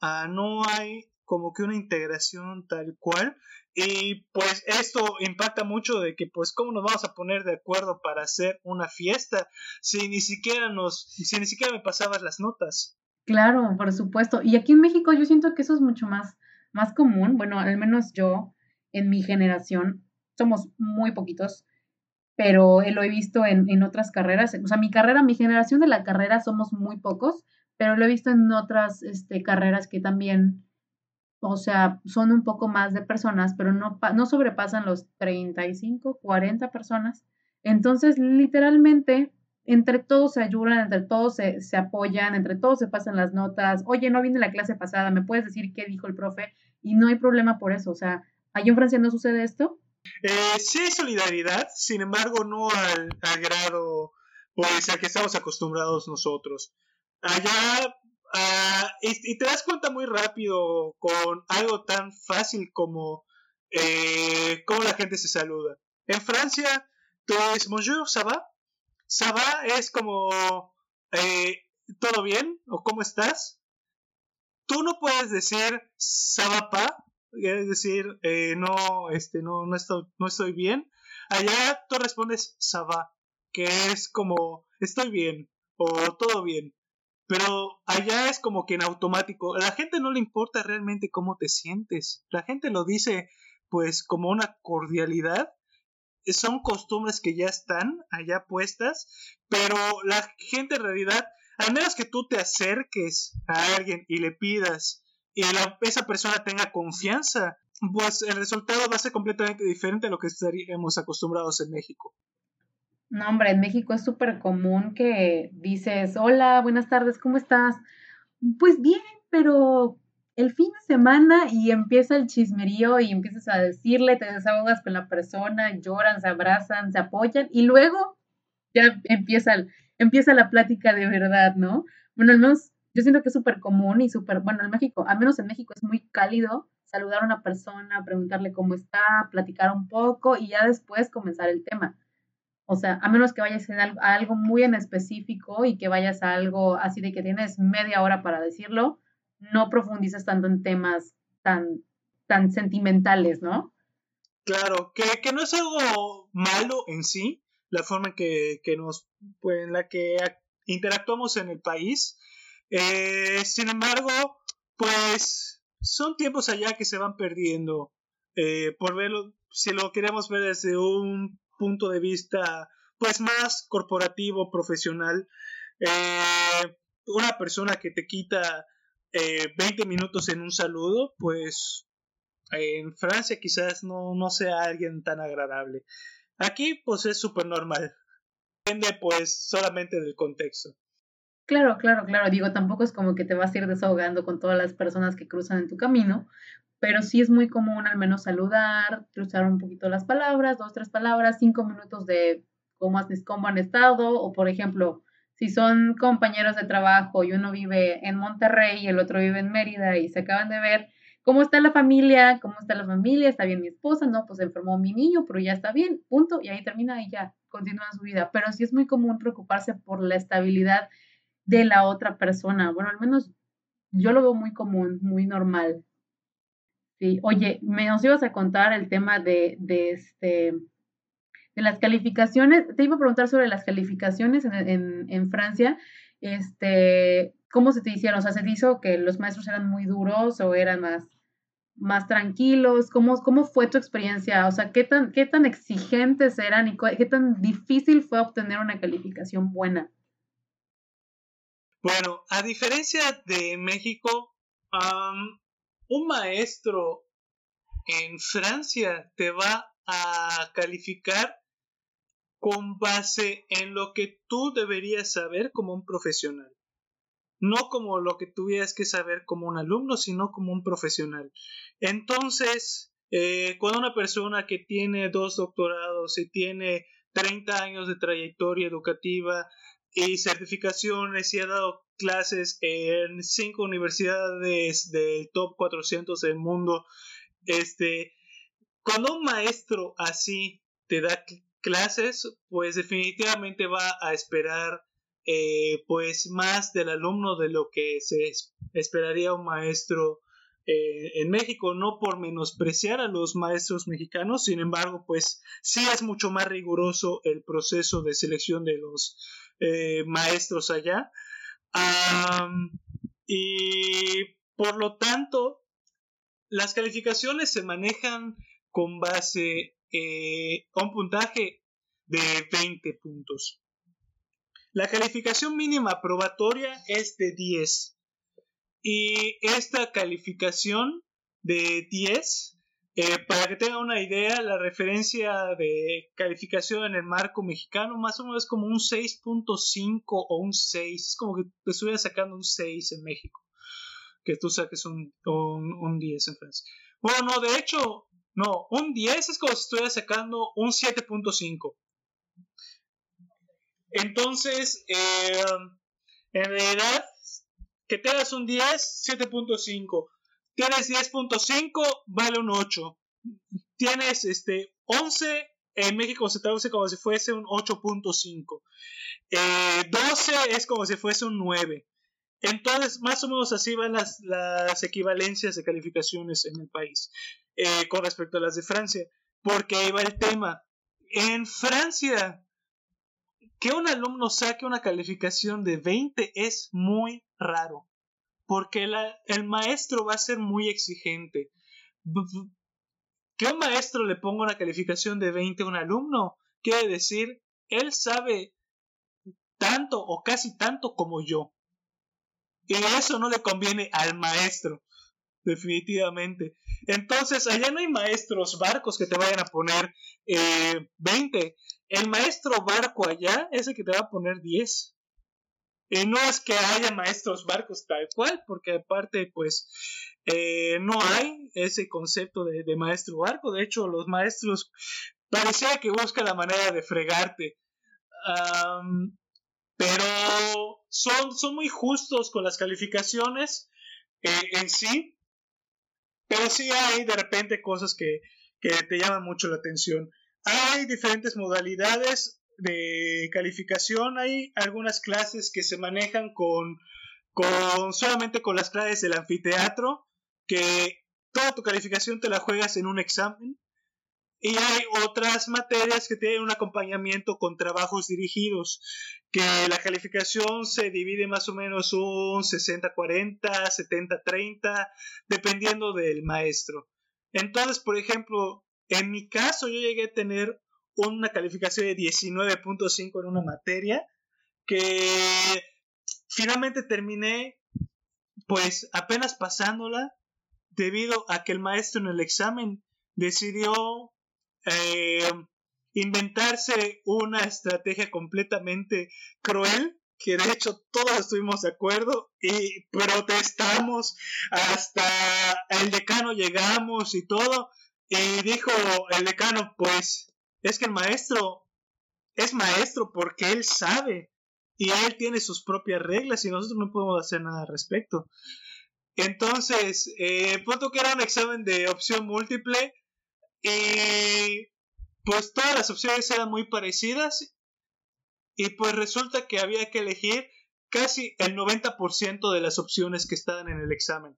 ah, no hay como que una integración tal cual y pues esto impacta mucho de que pues cómo nos vamos a poner de acuerdo para hacer una fiesta si ni siquiera nos, si ni siquiera me pasabas las notas. Claro, por supuesto. Y aquí en México yo siento que eso es mucho más, más común. Bueno, al menos yo, en mi generación, somos muy poquitos, pero lo he visto en, en otras carreras. O sea, mi carrera, mi generación de la carrera somos muy pocos, pero lo he visto en otras este, carreras que también o sea, son un poco más de personas, pero no, no sobrepasan los 35, 40 personas. Entonces, literalmente, entre todos se ayudan, entre todos se, se, apoyan, entre todos se pasan las notas. Oye, no vine la clase pasada, ¿me puedes decir qué dijo el profe? Y no hay problema por eso. O sea, ¿allí en Francia no sucede esto? Eh, sí solidaridad, sin embargo, no al, al grado pues, al que estamos acostumbrados nosotros. Allá Ah, y, te das cuenta muy rápido con algo tan fácil como eh, cómo la gente se saluda. En Francia, tú es bonjour, ça va? Es como eh, ¿todo bien? o ¿cómo estás? Tú no puedes decir ça va es decir, eh, no, este, no, no estoy, no estoy bien. Allá tú respondes va, que es como estoy bien o todo bien. Pero allá es como que en automático, a la gente no le importa realmente cómo te sientes, la gente lo dice pues como una cordialidad, son costumbres que ya están allá puestas, pero la gente en realidad, al menos que tú te acerques a alguien y le pidas y esa persona tenga confianza, pues el resultado va a ser completamente diferente a lo que estaríamos acostumbrados en México. No, hombre, en México es súper común que dices, hola, buenas tardes, ¿cómo estás? Pues bien, pero el fin de semana y empieza el chismerío y empiezas a decirle, te desahogas con la persona, lloran, se abrazan, se apoyan y luego ya empieza, empieza la plática de verdad, ¿no? Bueno, al menos yo siento que es súper común y súper, bueno, en México, al menos en México es muy cálido saludar a una persona, preguntarle cómo está, platicar un poco y ya después comenzar el tema. O sea, a menos que vayas a algo muy en específico y que vayas a algo así de que tienes media hora para decirlo, no profundices tanto en temas tan, tan sentimentales, ¿no? Claro, que, que no es algo malo en sí, la forma en que, que nos, pues, en la que interactuamos en el país. Eh, sin embargo, pues son tiempos allá que se van perdiendo. eh, por verlo, si lo queremos ver desde un punto de vista pues más corporativo, profesional, eh, una persona que te quita 20 eh, minutos en un saludo, pues en Francia quizás no, no sea alguien tan agradable. Aquí pues es súper normal. Depende pues solamente del contexto. Claro, claro, claro. Digo, tampoco es como que te vas a ir desahogando con todas las personas que cruzan en tu camino, pero sí es muy común al menos saludar, cruzar un poquito las palabras, dos, tres palabras, cinco minutos de cómo, has, cómo han estado, o por ejemplo, si son compañeros de trabajo y uno vive en Monterrey y el otro vive en Mérida y se acaban de ver, ¿cómo está la familia? ¿Cómo está la familia? ¿Está bien mi esposa? No, pues enfermó mi niño, pero ya está bien, punto, y ahí termina y ya continúa su vida. Pero sí es muy común preocuparse por la estabilidad de la otra persona. Bueno, al menos yo lo veo muy común, muy normal. Sí, oye, me nos ibas a contar el tema de, de este de las calificaciones. Te iba a preguntar sobre las calificaciones en, en, Francia. Este, ¿cómo se te hicieron? O sea, ¿se te hizo que los maestros eran muy duros o eran más, más tranquilos? ¿Cómo, ¿Cómo fue tu experiencia? O sea, ¿qué tan, qué tan exigentes eran y qué tan difícil fue obtener una calificación buena? Bueno, a diferencia de México, un maestro en Francia te va a calificar con base en lo que tú deberías saber como un profesional. No como lo que tuvieras que saber como un alumno, sino como un profesional. Entonces, eh, cuando una persona que tiene dos doctorados y tiene 30 años de trayectoria educativa y certificaciones y ha dado clases en cinco universidades del top 400 del mundo. Este, cuando un maestro así te da clases, pues definitivamente va a esperar eh, pues más del alumno de lo que se esperaría un maestro eh, en México, no por menospreciar a los maestros mexicanos, sin embargo, pues sí es mucho más riguroso el proceso de selección de los eh, maestros allá. y por lo tanto, las calificaciones se manejan con base eh, a un puntaje de 20 puntos. La calificación mínima probatoria es de 10. Y esta calificación de 10, eh, para que tengan una idea, la referencia de calificación en el marco mexicano más o menos es como un 6.5 o un 6. Es como que te estuvieras sacando un 6 en México. Que tú saques un, un, 10 en Francia. Bueno, no, de hecho, no, un 10 es como si estuvieras sacando un 7.5. Entonces, eh, en realidad, que tengas un 10, 7.5. Tienes 10.5, vale un 8. Tienes este 11, en México se traduce como si fuese un 8.5. 12 eh, es como si fuese un 9. Entonces, más o menos así van las, las equivalencias de calificaciones en el país eh, con respecto a las de Francia. Porque ahí va el tema. En Francia, que un alumno saque una calificación de 20 es muy raro, porque el maestro va a ser muy exigente. Que un maestro le ponga una calificación de 20 a un alumno quiere decir, él sabe tanto o casi tanto como yo. Y eso no le conviene al maestro, definitivamente. Entonces, allá no hay maestros barcos que te vayan a poner 20. Eh, el maestro barco allá es el que te va a poner 10. Y no es que haya maestros barcos tal cual, porque aparte, pues, eh, no hay ese concepto de, maestro barco. De hecho, los maestros parecía que buscan la manera de fregarte. pero son, son muy justos con las calificaciones eh, en sí. Pero sí hay de repente cosas que, que te llaman mucho la atención. Hay diferentes modalidades de calificación hay algunas clases que se manejan con, con solamente con las clases del anfiteatro, que toda tu calificación te la juegas en un examen. Y hay otras materias que tienen un acompañamiento con trabajos dirigidos, que la calificación se divide más o menos un 60-40, 70-30, dependiendo del maestro. Entonces, por ejemplo, en mi caso yo llegué a tener una calificación de 19.5 en una materia que finalmente terminé pues apenas pasándola debido a que el maestro en el examen decidió eh, inventarse una estrategia completamente cruel que de hecho todos estuvimos de acuerdo y protestamos hasta el decano llegamos y todo y dijo el decano pues es que el maestro es maestro porque él sabe y él tiene sus propias reglas y nosotros no podemos hacer nada al respecto. Entonces, eh, punto que era un examen de opción múltiple y pues todas las opciones eran muy parecidas y pues resulta que había que elegir casi el 90% de las opciones que estaban en el examen.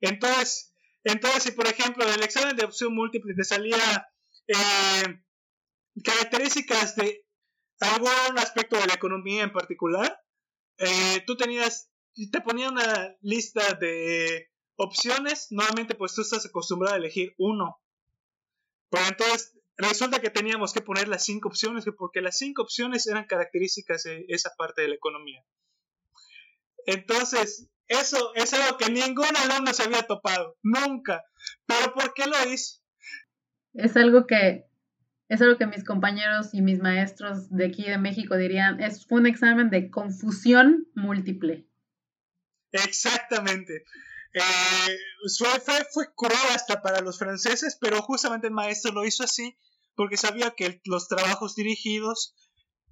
Entonces, entonces si por ejemplo el examen de opción múltiple te salía eh, características de algún aspecto de la economía en particular, eh, tú tenías, te ponía una lista de opciones, normalmente pues tú estás acostumbrado a elegir uno. Pero entonces resulta que teníamos que poner las cinco opciones, porque las cinco opciones eran características de esa parte de la economía. Entonces, eso es algo que ningún alumno se había topado, nunca. Pero ¿por qué lo hizo? Es algo que es algo que mis compañeros y mis maestros de aquí de México dirían, es un examen de confusión múltiple. Exactamente. Eh, fue, fue, fue cruel hasta para los franceses, pero justamente el maestro lo hizo así porque sabía que los trabajos dirigidos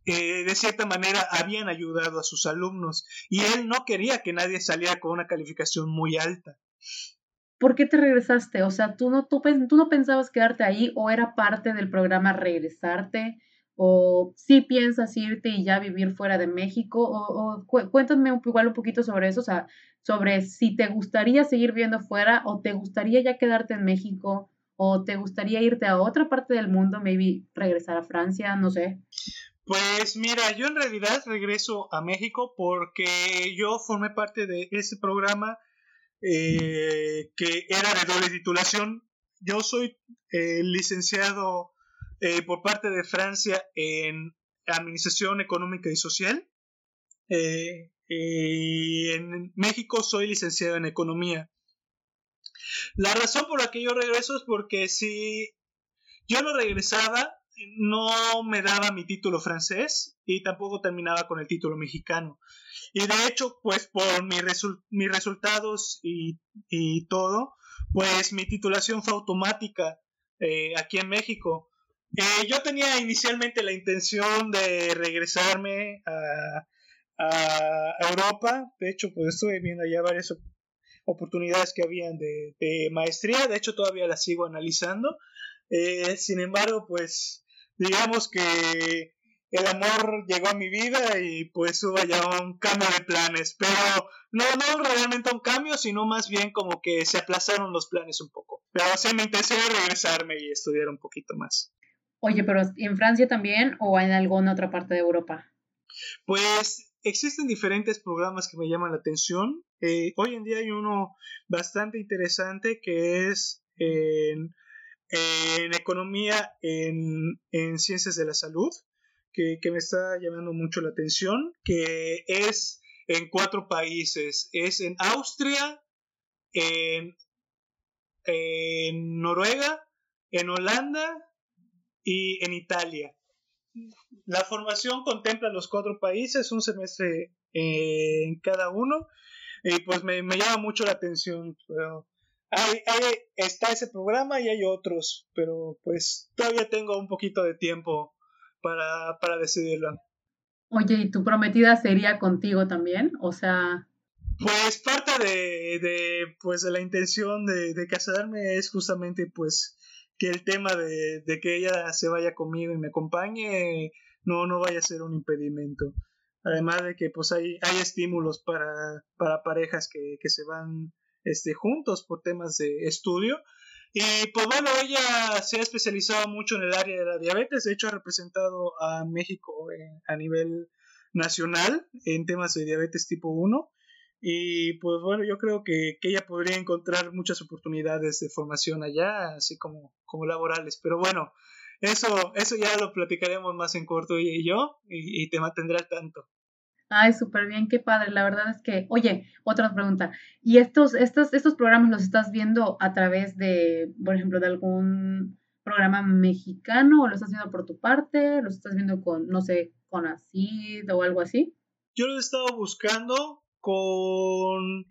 eh, de cierta manera habían ayudado a sus alumnos y él no quería que nadie saliera con una calificación muy alta. ¿Por qué te regresaste? O sea, ¿tú no, tú, tú no pensabas quedarte ahí o era parte del programa regresarte? ¿O sí piensas irte y ya vivir fuera de México? O, cuéntame igual un poquito sobre eso, o sea, sobre si te gustaría seguir viviendo fuera o te gustaría ya quedarte en México o te gustaría irte a otra parte del mundo, maybe regresar a Francia, no sé. Pues mira, yo en realidad regreso a México porque yo formé parte de ese programa eh, que era de doble titulación. Yo soy eh, licenciado eh, por parte de Francia en Administración Económica y Social. y en México soy licenciado en Economía. La razón por la que yo regreso es porque si yo no regresaba, no me daba mi título francés y tampoco terminaba con el título mexicano. Y de hecho, pues por mis resultados y, todo, pues mi titulación fue automática eh, aquí en México. Eh, yo tenía inicialmente la intención de regresarme a, Europa. De hecho, pues estuve viendo ya varias oportunidades que habían de, maestría. De hecho, todavía las sigo analizando. Eh, sin embargo, pues digamos que el amor llegó a mi vida y pues hubo ya un cambio de planes, pero no, no realmente un cambio, sino más bien como que se aplazaron los planes un poco. Pero sí me empecé a regresarme y estudiar un poquito más. Oye, pero ¿en Francia también o en alguna otra parte de Europa? Pues existen diferentes programas que me llaman la atención. Eh, hoy en día hay uno bastante interesante que es en, economía en, en ciencias de la salud que, me está llamando mucho la atención, que es en cuatro países. Es en Austria, en, Noruega, en Holanda y en Italia. La formación contempla los cuatro países, un semestre en cada uno, y pues me, llama mucho la atención. Está ese programa y hay otros, pero pues todavía tengo un poquito de tiempo para, para decidirlo. Oye, ¿y tu prometida sería contigo también? O sea... Pues parte de, de, pues, de la intención de, de, casarme es justamente pues que el tema de, de, que ella se vaya conmigo y me acompañe no, no vaya a ser un impedimento. Además de que pues hay, hay estímulos para, para parejas que, que se van este, juntos por temas de estudio y pues bueno, ella se ha especializado mucho en el área de la diabetes, de hecho ha representado a México a nivel nacional en temas de diabetes tipo 1 y pues bueno, yo creo que, ella podría encontrar muchas oportunidades de formación allá, así como, como laborales. Pero bueno, eso, eso ya lo platicaremos más en corto ella y yo y, te mantendré al tanto. Ay, súper bien, qué padre. La verdad es que, oye, otra pregunta. ¿Y estos, estos, estos programas los estás viendo a través de, por ejemplo, de algún programa mexicano o lo estás viendo por tu parte? ¿Los estás viendo con, no sé, con ACID o algo así? Yo lo he estado buscando con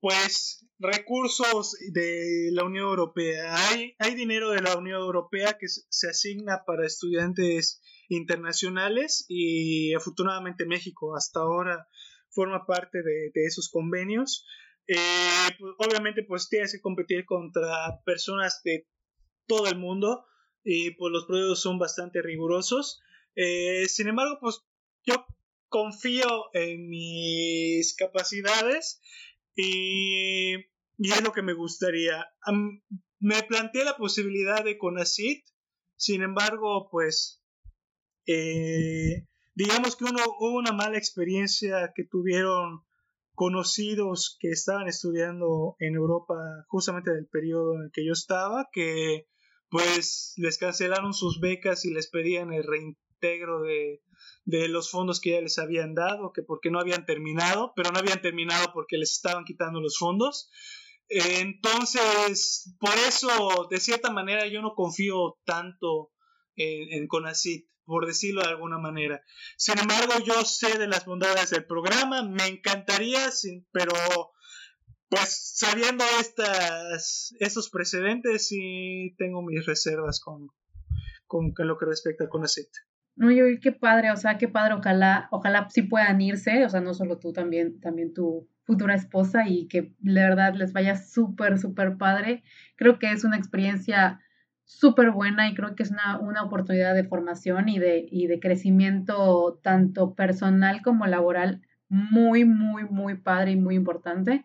pues recursos de la Unión Europea. Hay, hay dinero de la Unión Europea que se asigna para estudiantes internacionales y afortunadamente México hasta ahora forma parte de, esos convenios. Eh, pues, obviamente pues tienes que competir contra personas de todo el mundo y pues los proyectos son bastante rigurosos. Eh, sin embargo, pues yo confío en mis capacidades y, es lo que me gustaría. me planteé la posibilidad de CONACIT, sin embargo, pues eh, digamos que uno, hubo una mala experiencia que tuvieron conocidos que estaban estudiando en Europa justamente del periodo en el que yo estaba, que pues les cancelaron sus becas y les pedían el reintegro de, de los fondos que ya les habían dado, que porque no habían terminado, pero no habían terminado porque les estaban quitando los fondos. Entonces, por eso, de cierta manera, yo no confío tanto en, en CONACIT, por decirlo de alguna manera. Sin embargo, yo sé de las bondades del programa, me encantaría, pero pues sabiendo estas, estos precedentes, sí tengo mis reservas con, con, lo que respecta a CONACIT. No, yo qué padre, o sea, qué padre, ojalá, ojalá sí puedan irse, o sea, no solo tú, también, también tu futura esposa y que de verdad les vaya súper, súper padre. Creo que es una experiencia súper buena y creo que es una, una oportunidad de formación y de, y de crecimiento tanto personal como laboral muy, muy, muy padre y muy importante.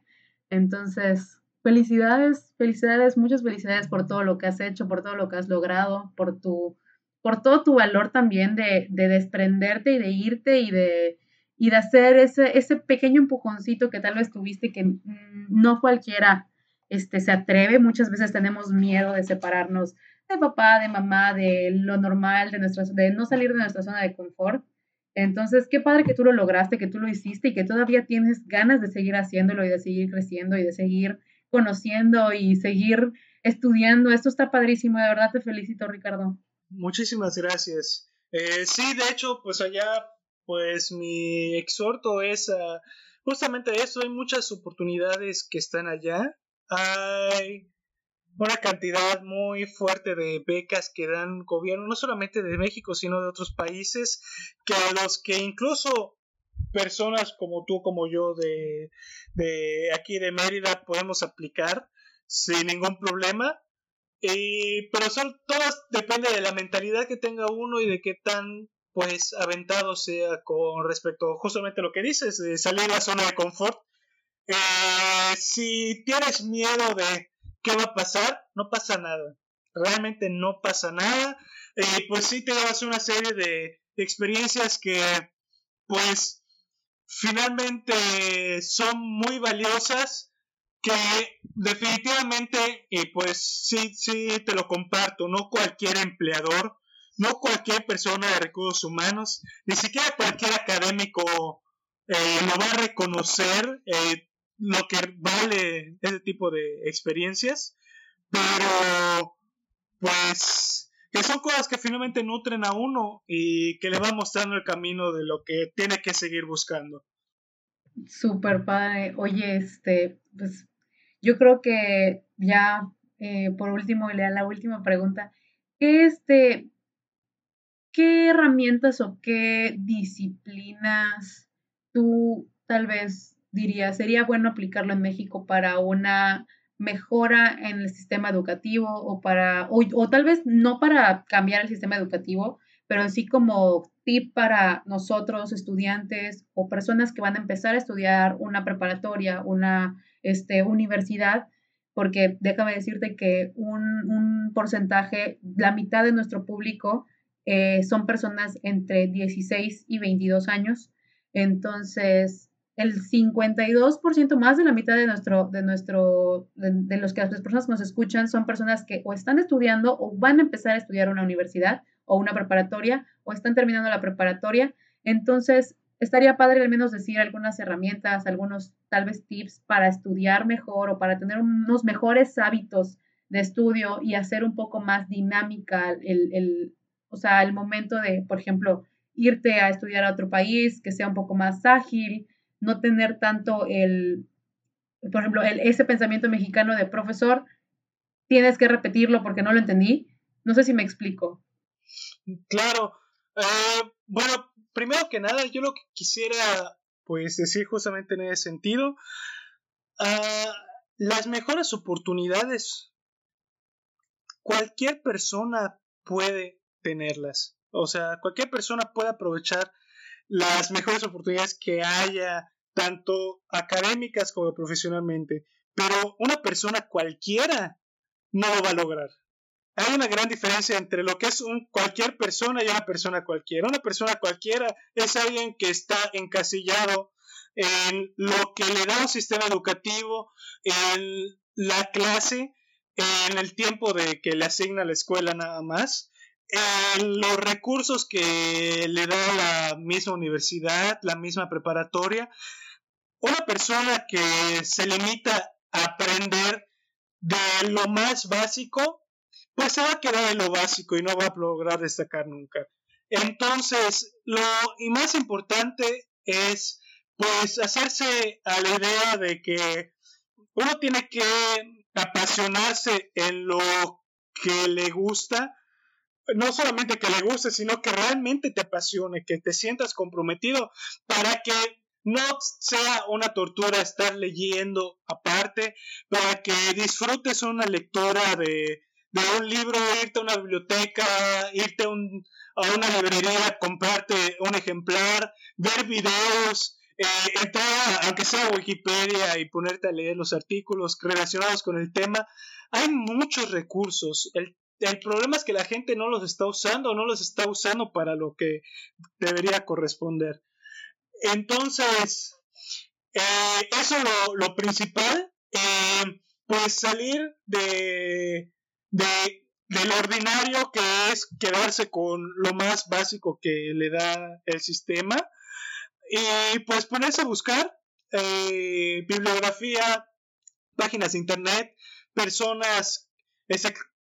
Entonces, felicidades, felicidades, muchas felicidades por todo lo que has hecho, por todo lo que has logrado, por tu por todo tu valor también de, de desprenderte y de irte y de, y de hacer ese, ese pequeño empujoncito que tal vez tuviste que no cualquiera este, se atreve. Muchas veces tenemos miedo de separarnos de papá, de mamá, de lo normal, de, nuestra, de no salir de nuestra zona de confort. Entonces, qué padre que tú lo lograste, que tú lo hiciste y que todavía tienes ganas de seguir haciéndolo y de seguir creciendo y de seguir conociendo y seguir estudiando. Esto está padrísimo, de verdad te felicito, Ricardo. Muchísimas gracias. Eh, sí, de hecho, pues allá, pues mi exhorto es justamente eso. Hay muchas oportunidades que están allá. Hay una cantidad muy fuerte de becas que dan gobierno, no solamente de México, sino de otros países, que a los que incluso personas como tú, como yo, de, de aquí de Mérida, podemos aplicar sin ningún problema. Y, pero son todas depende de la mentalidad que tenga uno y de qué tan pues aventado sea con respecto justamente a lo que dices, de salir de la zona de confort. Eh, si tienes miedo de qué va a pasar, no pasa nada. Realmente no pasa nada. Y pues sí te llevas una serie de experiencias que pues finalmente son muy valiosas que definitivamente, eh, pues sí, sí, te lo comparto, no cualquier empleador, no cualquier persona de recursos humanos, ni siquiera cualquier académico eh, lo va a reconocer eh, lo que vale ese tipo de experiencias, pero pues que son cosas que finalmente nutren a uno y que le van mostrando el camino de lo que tiene que seguir buscando. Súper padre. Oye, este, pues yo creo que ya eh, por último, lea la última pregunta. ¿Qué, este, ¿Qué herramientas o qué disciplinas tú tal vez dirías sería bueno aplicarlo en México para una mejora en el sistema educativo o para, o, o tal vez no para cambiar el sistema educativo, pero así como tip para nosotros, estudiantes o personas que van a empezar a estudiar una preparatoria, una este, universidad, porque déjame decirte que un, porcentaje, la mitad de nuestro público eh, son personas entre 16 y 22 años. Entonces, el 52% más de la mitad de nuestro, de nuestro, de, los que las personas que nos escuchan son personas que o están estudiando o van a empezar a estudiar una universidad o una preparatoria o están terminando la preparatoria. Entonces, estaría padre al menos decir algunas herramientas, algunos tal vez tips para estudiar mejor o para tener unos mejores hábitos de estudio y hacer un poco más dinámica el, el, o sea, el momento de, por ejemplo, irte a estudiar a otro país, que sea un poco más ágil, no tener tanto el, por ejemplo, el, ese pensamiento mexicano de profesor, tienes que repetirlo porque no lo entendí. No sé si me explico. Claro. Eh, bueno, primero que nada, yo lo que quisiera pues decir justamente en ese sentido, uh, las mejores oportunidades, cualquier persona puede tenerlas. O sea, cualquier persona puede aprovechar las mejores oportunidades que haya, tanto académicas como profesionalmente. Pero una persona cualquiera no lo va a lograr. Hay una gran diferencia entre lo que es un cualquier persona y una persona cualquiera. Una persona cualquiera es alguien que está encasillado en lo que le da un sistema educativo, en la clase, en el tiempo de que le asigna la escuela nada más los recursos que le da la misma universidad, la misma preparatoria, una persona que se limita a aprender de lo más básico, pues se va a quedar en lo básico y no va a lograr destacar nunca. Entonces, lo y más importante es pues hacerse a la idea de que uno tiene que apasionarse en lo que le gusta no solamente que le guste, sino que realmente te apasione, que te sientas comprometido para que no sea una tortura estar leyendo aparte, para que disfrutes una lectora de, un libro, irte a una biblioteca, irte a, una librería, comprarte un ejemplar, ver videos, eh, entrar, aunque sea Wikipedia y ponerte a leer los artículos relacionados con el tema. Hay muchos recursos. El el problema es que la gente no los está usando, no los está usando para lo que debería corresponder. Entonces, eh, eso es lo, principal, eh, pues salir de, de, del ordinario que es quedarse con lo más básico que le da el sistema y pues ponerse a buscar eh, bibliografía, páginas de internet, personas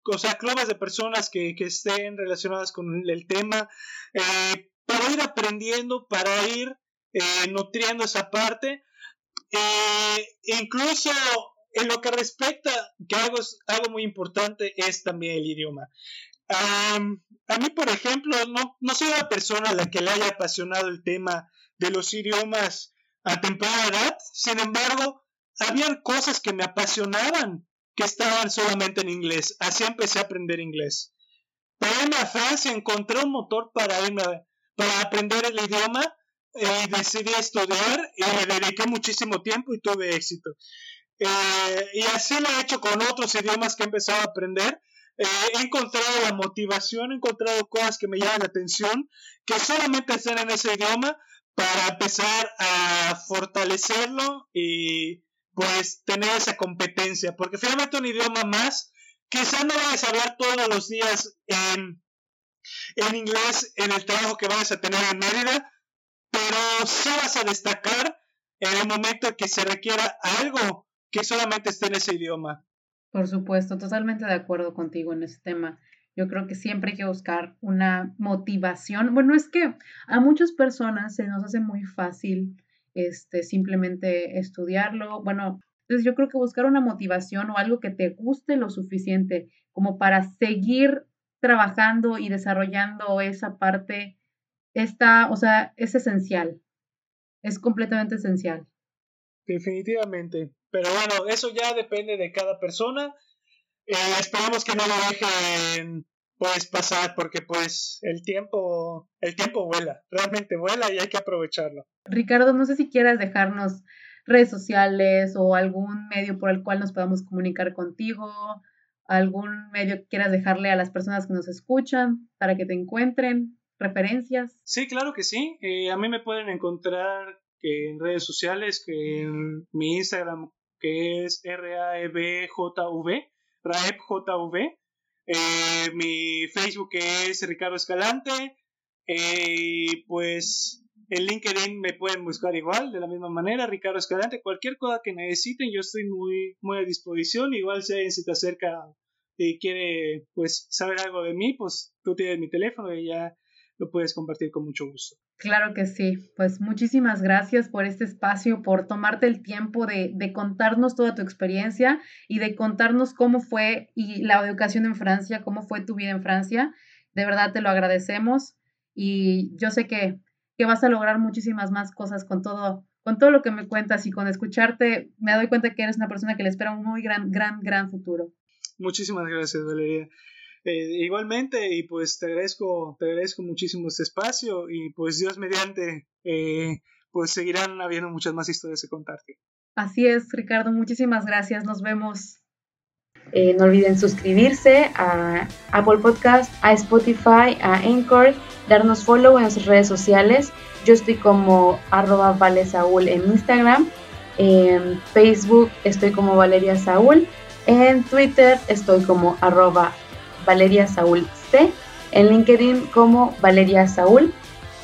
o sea, clubes de personas que, estén relacionadas con el tema, eh, para ir aprendiendo, para ir eh, nutriendo esa parte. Eh, incluso en lo que respecta, que algo, algo muy importante es también el idioma. a mí, por ejemplo, no, no soy una persona a la que le haya apasionado el tema de los idiomas a temprana edad, sin embargo, había cosas que me apasionaban que estaban solamente en inglés. Así empecé a aprender inglés. Para irme a Francia encontré un motor para irme para aprender el idioma y decidí estudiar y le dediqué muchísimo tiempo y tuve éxito. Eh, y así lo he hecho con otros idiomas que he empezado a aprender. Eh, he encontrado la motivación, he encontrado cosas que me llaman la atención, que solamente están en ese idioma para empezar a fortalecerlo y pues tener esa competencia, porque finalmente un idioma más, quizá no vayas a hablar todos los días en, en inglés en el trabajo que vas a tener en Mérida, pero sí vas a destacar en el momento que se requiera algo que solamente esté en ese idioma. Por supuesto, totalmente de acuerdo contigo en ese tema. Yo creo que siempre hay que buscar una motivación. Bueno, es que a muchas personas se nos hace muy fácil este, simplemente estudiarlo. Bueno, entonces yo creo que buscar una motivación o algo que te guste lo suficiente como para seguir trabajando y desarrollando esa parte está, o sea, es esencial. Es completamente esencial. Definitivamente. Pero bueno, eso ya depende de cada persona. Eh, esperamos que no lo dejen pues pasar porque pues el tiempo el tiempo vuela, realmente vuela y hay que aprovecharlo. Ricardo, no sé si quieras dejarnos redes sociales o algún medio por el cual nos podamos comunicar contigo, algún medio que quieras dejarle a las personas que nos escuchan para que te encuentren, referencias. Sí, claro que sí. Eh, a mí me pueden encontrar que en redes sociales, que en mi Instagram, que es R-A-E-B-J-V, RAEBJV, eh, mi Facebook es Ricardo Escalante, eh, pues en LinkedIn me pueden buscar igual, de la misma manera, Ricardo Escalante, cualquier cosa que necesiten, yo estoy muy, muy a disposición, igual si alguien se te acerca y quiere pues saber algo de mí, pues tú tienes mi teléfono y ya lo puedes compartir con mucho gusto. Claro que sí, pues muchísimas gracias por este espacio, por tomarte el tiempo de, de, contarnos toda tu experiencia y de contarnos cómo fue y la educación en Francia, cómo fue tu vida en Francia. De verdad te lo agradecemos y yo sé que, que vas a lograr muchísimas más cosas con todo, con todo lo que me cuentas y con escucharte me doy cuenta que eres una persona que le espera un muy gran, gran, gran futuro. Muchísimas gracias, Valeria. Eh, igualmente, y pues te agradezco, te agradezco muchísimo este espacio y pues Dios mediante, eh, pues seguirán habiendo muchas más historias que contarte. Así es, Ricardo, muchísimas gracias, nos vemos. Eh, no olviden suscribirse a Apple Podcast, a Spotify, a Anchor, darnos follow en nuestras redes sociales. Yo estoy como arroba Vale Saúl en Instagram, en Facebook estoy como Valeria Saúl, en Twitter estoy como arroba Valeria Saúl C, en LinkedIn como Valeria Saúl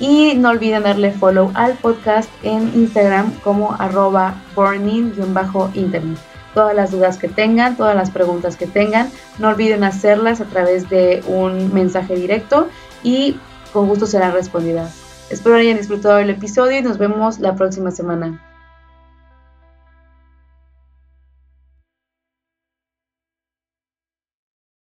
y no olviden darle follow al podcast en Instagram como arroba burning-internet. Todas las dudas que tengan, todas las preguntas que tengan, no olviden hacerlas a través de un mensaje directo y con gusto serán respondidas. Espero hayan disfrutado el episodio y nos vemos la próxima semana.